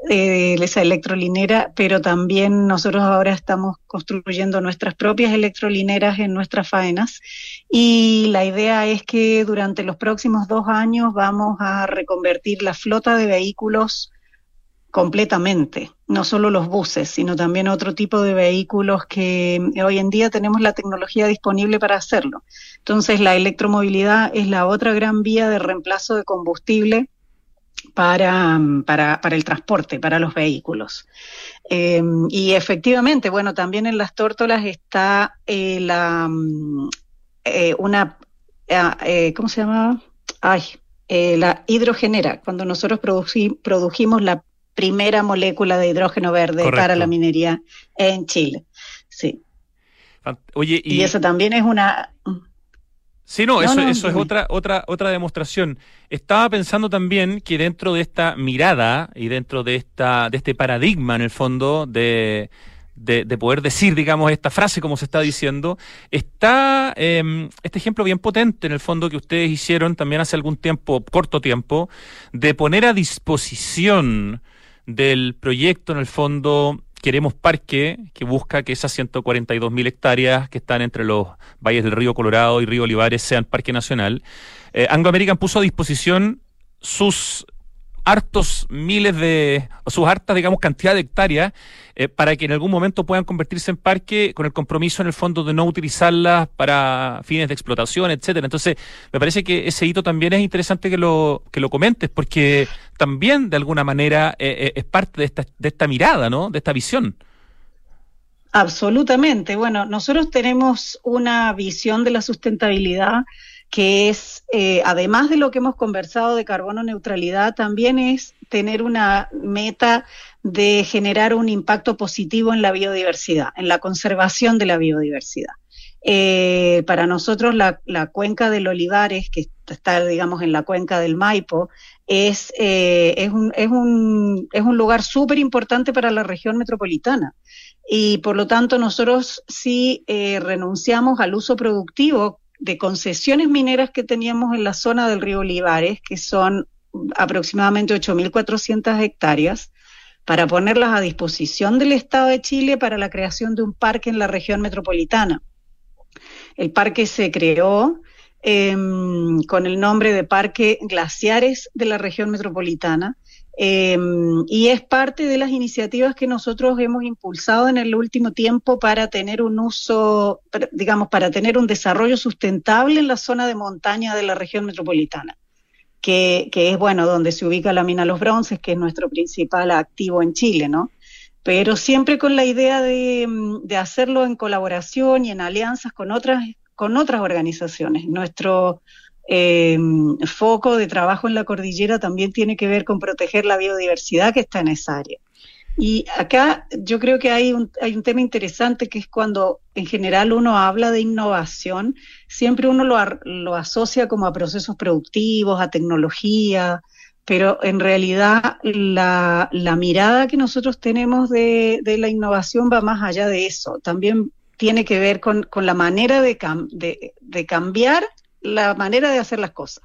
[SPEAKER 12] eh, esa electrolinera, pero también nosotros ahora estamos construyendo nuestras propias electrolineras en nuestras faenas. Y la idea es que durante los próximos dos años vamos a reconvertir la flota de vehículos completamente, no solo los buses, sino también otro tipo de vehículos que hoy en día tenemos la tecnología disponible para hacerlo. Entonces, la electromovilidad es la otra gran vía de reemplazo de combustible para, para, para el transporte, para los vehículos. Eh, y efectivamente, bueno, también en las tórtolas está eh, la, mm, eh, una, eh, ¿cómo se llama? Ay, eh, la hidrogenera, cuando nosotros produji- produjimos la primera molécula de hidrógeno verde
[SPEAKER 2] Correcto.
[SPEAKER 12] para la minería en Chile. Sí.
[SPEAKER 2] Oye,
[SPEAKER 12] Y, eso también es una...
[SPEAKER 2] Sí, no,
[SPEAKER 12] No,
[SPEAKER 2] eso,
[SPEAKER 12] no,
[SPEAKER 2] eso es otra, otra, otra demostración. Estaba pensando también que dentro de esta mirada y dentro de esta, de este paradigma, en el fondo, de, de, de poder decir, digamos, esta frase como se está diciendo, está eh, este ejemplo bien potente, en el fondo, que ustedes hicieron también hace algún tiempo, corto tiempo, de poner a disposición del proyecto, en el fondo, Queremos Parque, que busca que esas 142 mil hectáreas que están entre los valles del río Colorado y río Olivares sean parque nacional. Eh, Anglo American puso a disposición sus hartos miles de, o sus hartas, digamos, cantidad de hectáreas eh, para que en algún momento puedan convertirse en parque con el compromiso en el fondo de no utilizarlas para fines de explotación, etcétera. Entonces, me parece que ese hito también es interesante que lo, que lo comentes, porque también de alguna manera eh, eh, es parte de esta, de esta mirada, ¿no? De esta visión.
[SPEAKER 12] Absolutamente. Bueno, nosotros tenemos una visión de la sustentabilidad que es, eh, además de lo que hemos conversado de carbono neutralidad, también es tener una meta de generar un impacto positivo en la biodiversidad, en la conservación de la biodiversidad. Eh, para nosotros la, la cuenca del Olivares, que está, digamos, en la cuenca del Maipo, es, eh, es, un, es, un, es un lugar súper importante para la región metropolitana. Y por lo tanto nosotros sí renunciamos al uso productivo de concesiones mineras que teníamos en la zona del río Olivares, que son aproximadamente 8.400 hectáreas, para ponerlas a disposición del Estado de Chile para la creación de un parque en la región metropolitana. El parque se creó eh, con el nombre de Parque Glaciares de la región metropolitana eh, y es parte de las iniciativas que nosotros hemos impulsado en el último tiempo para tener un uso, digamos, para tener un desarrollo sustentable en la zona de montaña de la región metropolitana. Que, que es bueno donde se ubica la mina Los Bronces, que es nuestro principal activo en Chile, ¿no? pero siempre con la idea de, de, hacerlo en colaboración y en alianzas con otras, con otras organizaciones. Nuestro eh, foco de trabajo en la cordillera también tiene que ver con proteger la biodiversidad que está en esa área. Y acá yo creo que hay un, hay un tema interesante que es cuando en general uno habla de innovación, siempre uno lo, lo asocia como a procesos productivos, a tecnología, pero en realidad la, la, mirada que nosotros tenemos de, de, la innovación va más allá de eso. También tiene que ver con, con la manera de, cam de, de, cambiar la manera de hacer las cosas.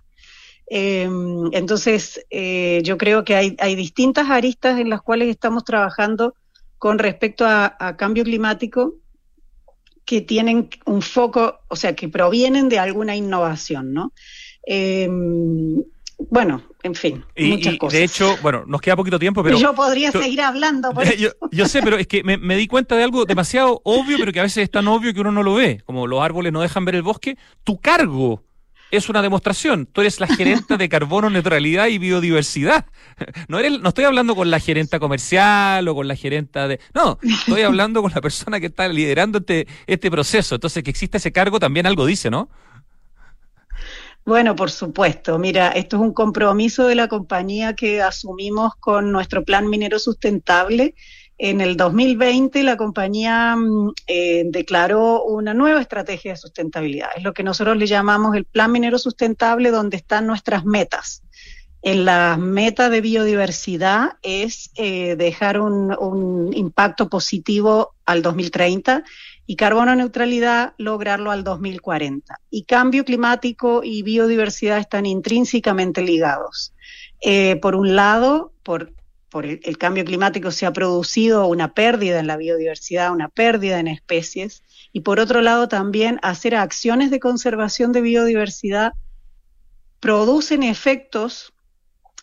[SPEAKER 12] Eh, entonces, eh, yo creo que hay, hay, distintas aristas en las cuales estamos trabajando con respecto a, cambio climático que tienen un foco, o sea, que provienen de alguna innovación, ¿no? Eh, bueno, en fin,
[SPEAKER 2] Y,
[SPEAKER 12] muchas
[SPEAKER 2] y,
[SPEAKER 12] cosas.
[SPEAKER 2] de hecho, bueno, nos queda poquito tiempo, pero...
[SPEAKER 12] yo podría seguir hablando. por
[SPEAKER 2] yo, yo sé, pero es que me, me di cuenta de algo demasiado obvio, pero que a veces es tan obvio que uno no lo ve. Como los árboles no dejan ver el bosque, tu cargo es una demostración. Tú eres la gerente de carbono, neutralidad y biodiversidad. No, eres, no estoy hablando con la gerenta comercial o con la gerenta de... No, estoy hablando con la persona que está liderando este, este proceso. Entonces, que existe ese cargo también algo dice, ¿no?
[SPEAKER 12] Bueno, por supuesto. Mira, esto es un compromiso de la compañía que asumimos con nuestro plan minero sustentable. En el 2020 la compañía mm, eh, declaró una nueva estrategia de sustentabilidad. Es lo que nosotros le llamamos el plan minero sustentable, donde están nuestras metas. En las metas de biodiversidad es eh, dejar un, un impacto positivo al 2030 y carbono neutralidad lograrlo al 2040. Y cambio climático y biodiversidad están intrínsecamente ligados. Eh, por un lado, por, por el, el cambio climático se ha producido una pérdida en la biodiversidad, una pérdida en especies, y por otro lado también hacer acciones de conservación de biodiversidad producen efectos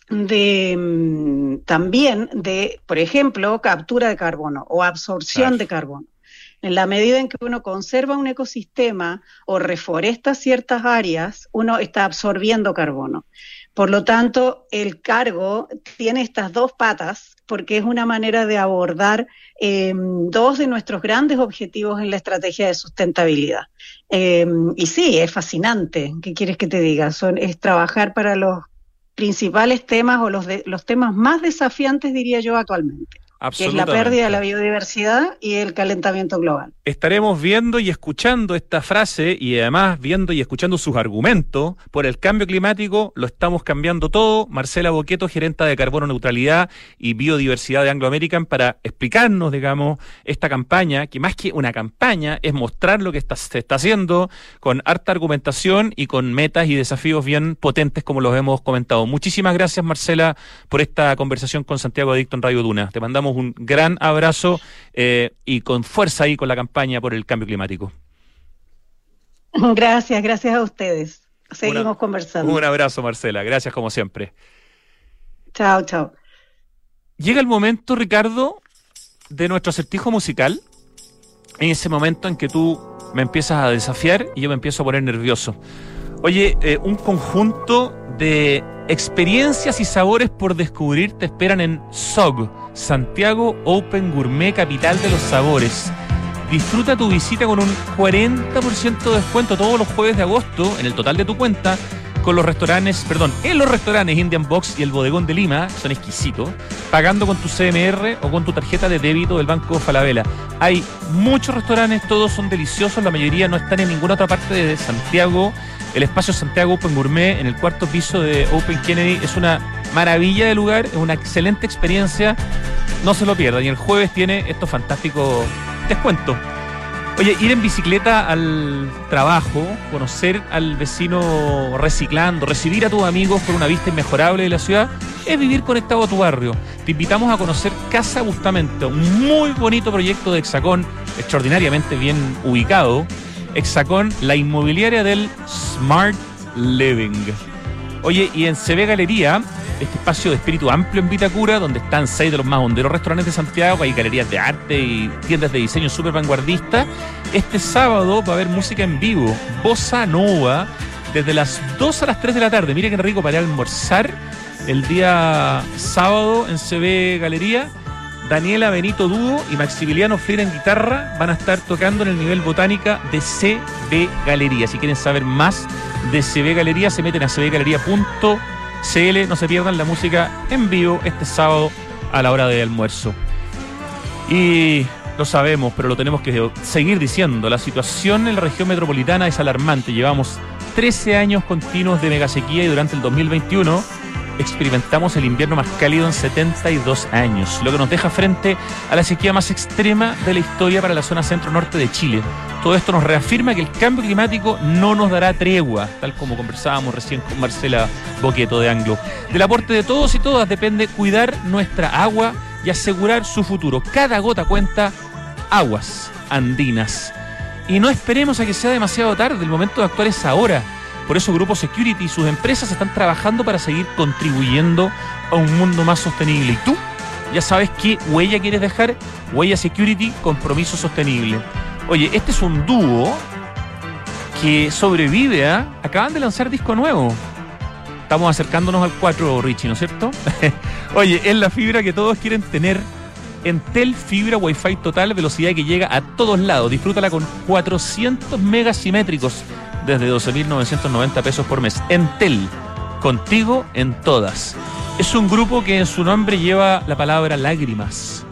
[SPEAKER 12] de mm, también de, por ejemplo, captura de carbono o absorción
[SPEAKER 13] Claro.
[SPEAKER 12] de carbono. En la medida en que uno conserva un ecosistema o reforesta ciertas áreas, uno está absorbiendo carbono. Por lo tanto, el cargo tiene estas dos patas porque es una manera de abordar eh, dos de nuestros grandes objetivos en la estrategia de sustentabilidad. Eh, y sí, es fascinante. ¿Qué quieres que te diga? Son, es trabajar para los principales temas o los, de, los temas más desafiantes, diría yo, actualmente, que es la pérdida de la biodiversidad y el calentamiento global.
[SPEAKER 2] Estaremos viendo y escuchando esta frase y además viendo y escuchando sus argumentos por el cambio climático, lo estamos cambiando todo. Marcela Boqueto, gerenta de Carbono Neutralidad y Biodiversidad de Anglo American, para explicarnos, digamos, esta campaña, que más que una campaña es mostrar lo que está- se está haciendo con harta argumentación y con metas y desafíos bien potentes como los hemos comentado. Muchísimas gracias, Marcela, por esta conversación con Santiago Adicto en Radio Duna. Te mandamos un gran abrazo eh, y con fuerza ahí con la campaña por el cambio climático.
[SPEAKER 12] Gracias, gracias a ustedes. Seguimos
[SPEAKER 2] Una-
[SPEAKER 12] conversando.
[SPEAKER 2] Un abrazo, Marcela. Gracias como siempre.
[SPEAKER 12] Chao, chao.
[SPEAKER 2] Llega el momento, Ricardo, de nuestro acertijo musical. En ese momento en que tú me empiezas a desafiar y yo me empiezo a poner nervioso. Oye, eh, un conjunto de experiencias y sabores por descubrir te esperan en SOG, Santiago Open Gourmet, capital de los sabores. Disfruta tu visita con un 40% de descuento todos los jueves de agosto en el total de tu cuenta con los restaurantes, perdón, en los restaurantes Indian Box y el Bodegón de Lima, son exquisitos, pagando con tu CMR o con tu tarjeta de débito del Banco Falabella. Hay muchos restaurantes, todos son deliciosos, la mayoría no están en ninguna otra parte de Santiago. El espacio Santiago Open Gourmet en el cuarto piso de Open Kennedy es una maravilla de lugar, es una excelente experiencia. No se lo pierdan. Y el jueves tiene estos fantásticos descuentos. Oye, ir en bicicleta al trabajo, conocer al vecino reciclando, recibir a tus amigos con una vista inmejorable de la ciudad, es vivir conectado a tu barrio. Te invitamos a conocer Casa Bustamento, un muy bonito proyecto de Hexacón, extraordinariamente bien ubicado. Hexacón, la inmobiliaria del Smart Living. Oye, y en CB Galería, este espacio de espíritu amplio en Vitacura, donde están seis de los más honderos restaurantes de Santiago, hay galerías de arte y tiendas de diseño súper vanguardistas. Este sábado va a haber música en vivo, Bossa Nova, desde las 2 a las 3 de la tarde. Mire qué rico para almorzar el día sábado en CB Galería. Daniela Benito Dúo y Maximiliano Freire en guitarra van a estar tocando en el nivel botánica de CB Galería. Si quieren saber más de CB Galería, se meten a cbgalería.cl. No se pierdan la música en vivo este sábado a la hora de almuerzo. Y lo sabemos, pero lo tenemos que seguir diciendo. La situación en la región metropolitana es alarmante. Llevamos 13 años continuos de megasequía y durante el 2021 experimentamos el invierno más cálido en 72 años, lo que nos deja frente a la sequía más extrema de la historia para la zona centro-norte de Chile. Todo esto nos reafirma que el cambio climático no nos dará tregua, tal como conversábamos recién con Marcela Boqueto de Anglo. Del aporte de todos y todas depende cuidar nuestra agua y asegurar su futuro. Cada gota cuenta aguas andinas. Y no esperemos a que sea demasiado tarde, el momento de actuar es ahora. Por eso Grupo Security y sus empresas están trabajando para seguir contribuyendo a un mundo más sostenible. ¿Y tú? Ya sabes qué huella quieres dejar. Huella Security, compromiso sostenible. Oye, este es un dúo que sobrevive a... Acaban de lanzar disco nuevo. Estamos acercándonos al 4, Richie, ¿no es cierto? Oye, es la fibra que todos quieren tener. Entel Fibra Wi-Fi total, velocidad que llega a todos lados. Disfrútala con 400 megas simétricos desde 12.990 pesos por mes. Entel, contigo en todas. Es un grupo que en su nombre lleva la palabra lágrimas.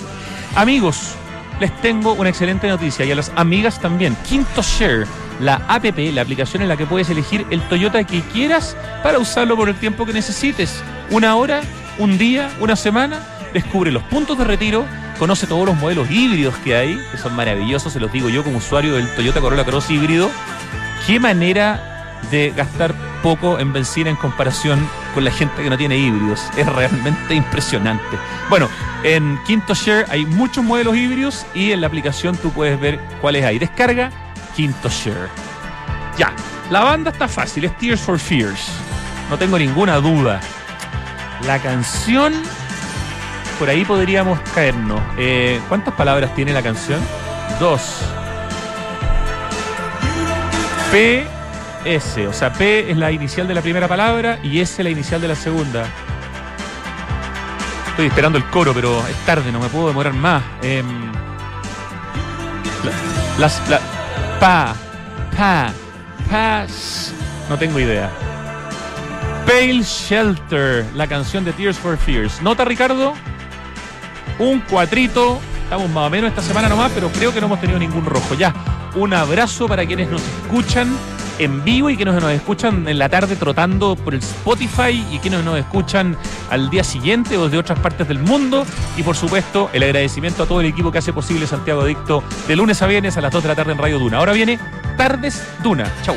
[SPEAKER 2] Amigos, les tengo una excelente noticia y a las amigas también. Quinto Share, la app, la aplicación en la que puedes elegir el Toyota que quieras para usarlo por el tiempo que necesites. Una hora, un día, una semana. Descubre los puntos de retiro, conoce todos los modelos híbridos que hay, que son maravillosos, se los digo yo como usuario del Toyota Corolla Cross híbrido. Qué manera de gastar poco en benzina en comparación con la gente que no tiene híbridos. Es realmente impresionante. Bueno, en Quinto Share hay muchos modelos híbridos y en la aplicación tú puedes ver cuáles hay. Descarga Quinto Share. Ya, la banda está fácil, es Tears for Fears. No tengo ninguna duda. La canción, por ahí podríamos caernos. Eh, ¿Cuántas palabras tiene la canción? Dos. P, S. O sea, P es la inicial de la primera palabra y S la inicial de la segunda. Estoy esperando el coro, pero es tarde, no me puedo demorar más. La- las, la- pa, pa, pas. No tengo idea. Pale Shelter, la canción de Tears for Fears. ¿Nota, Ricardo? Un cuatrito. Estamos más o menos esta semana nomás, pero creo que no hemos tenido ningún rojo. Ya, un abrazo para quienes nos escuchan en vivo y quienes nos escuchan en la tarde trotando por el Spotify y quienes nos escuchan al día siguiente o de otras partes del mundo. Y por supuesto, el agradecimiento a todo el equipo que hace posible Santiago Adicto de lunes a viernes a las 2 de la tarde en Radio Duna. Ahora viene Tardes Duna. Chau.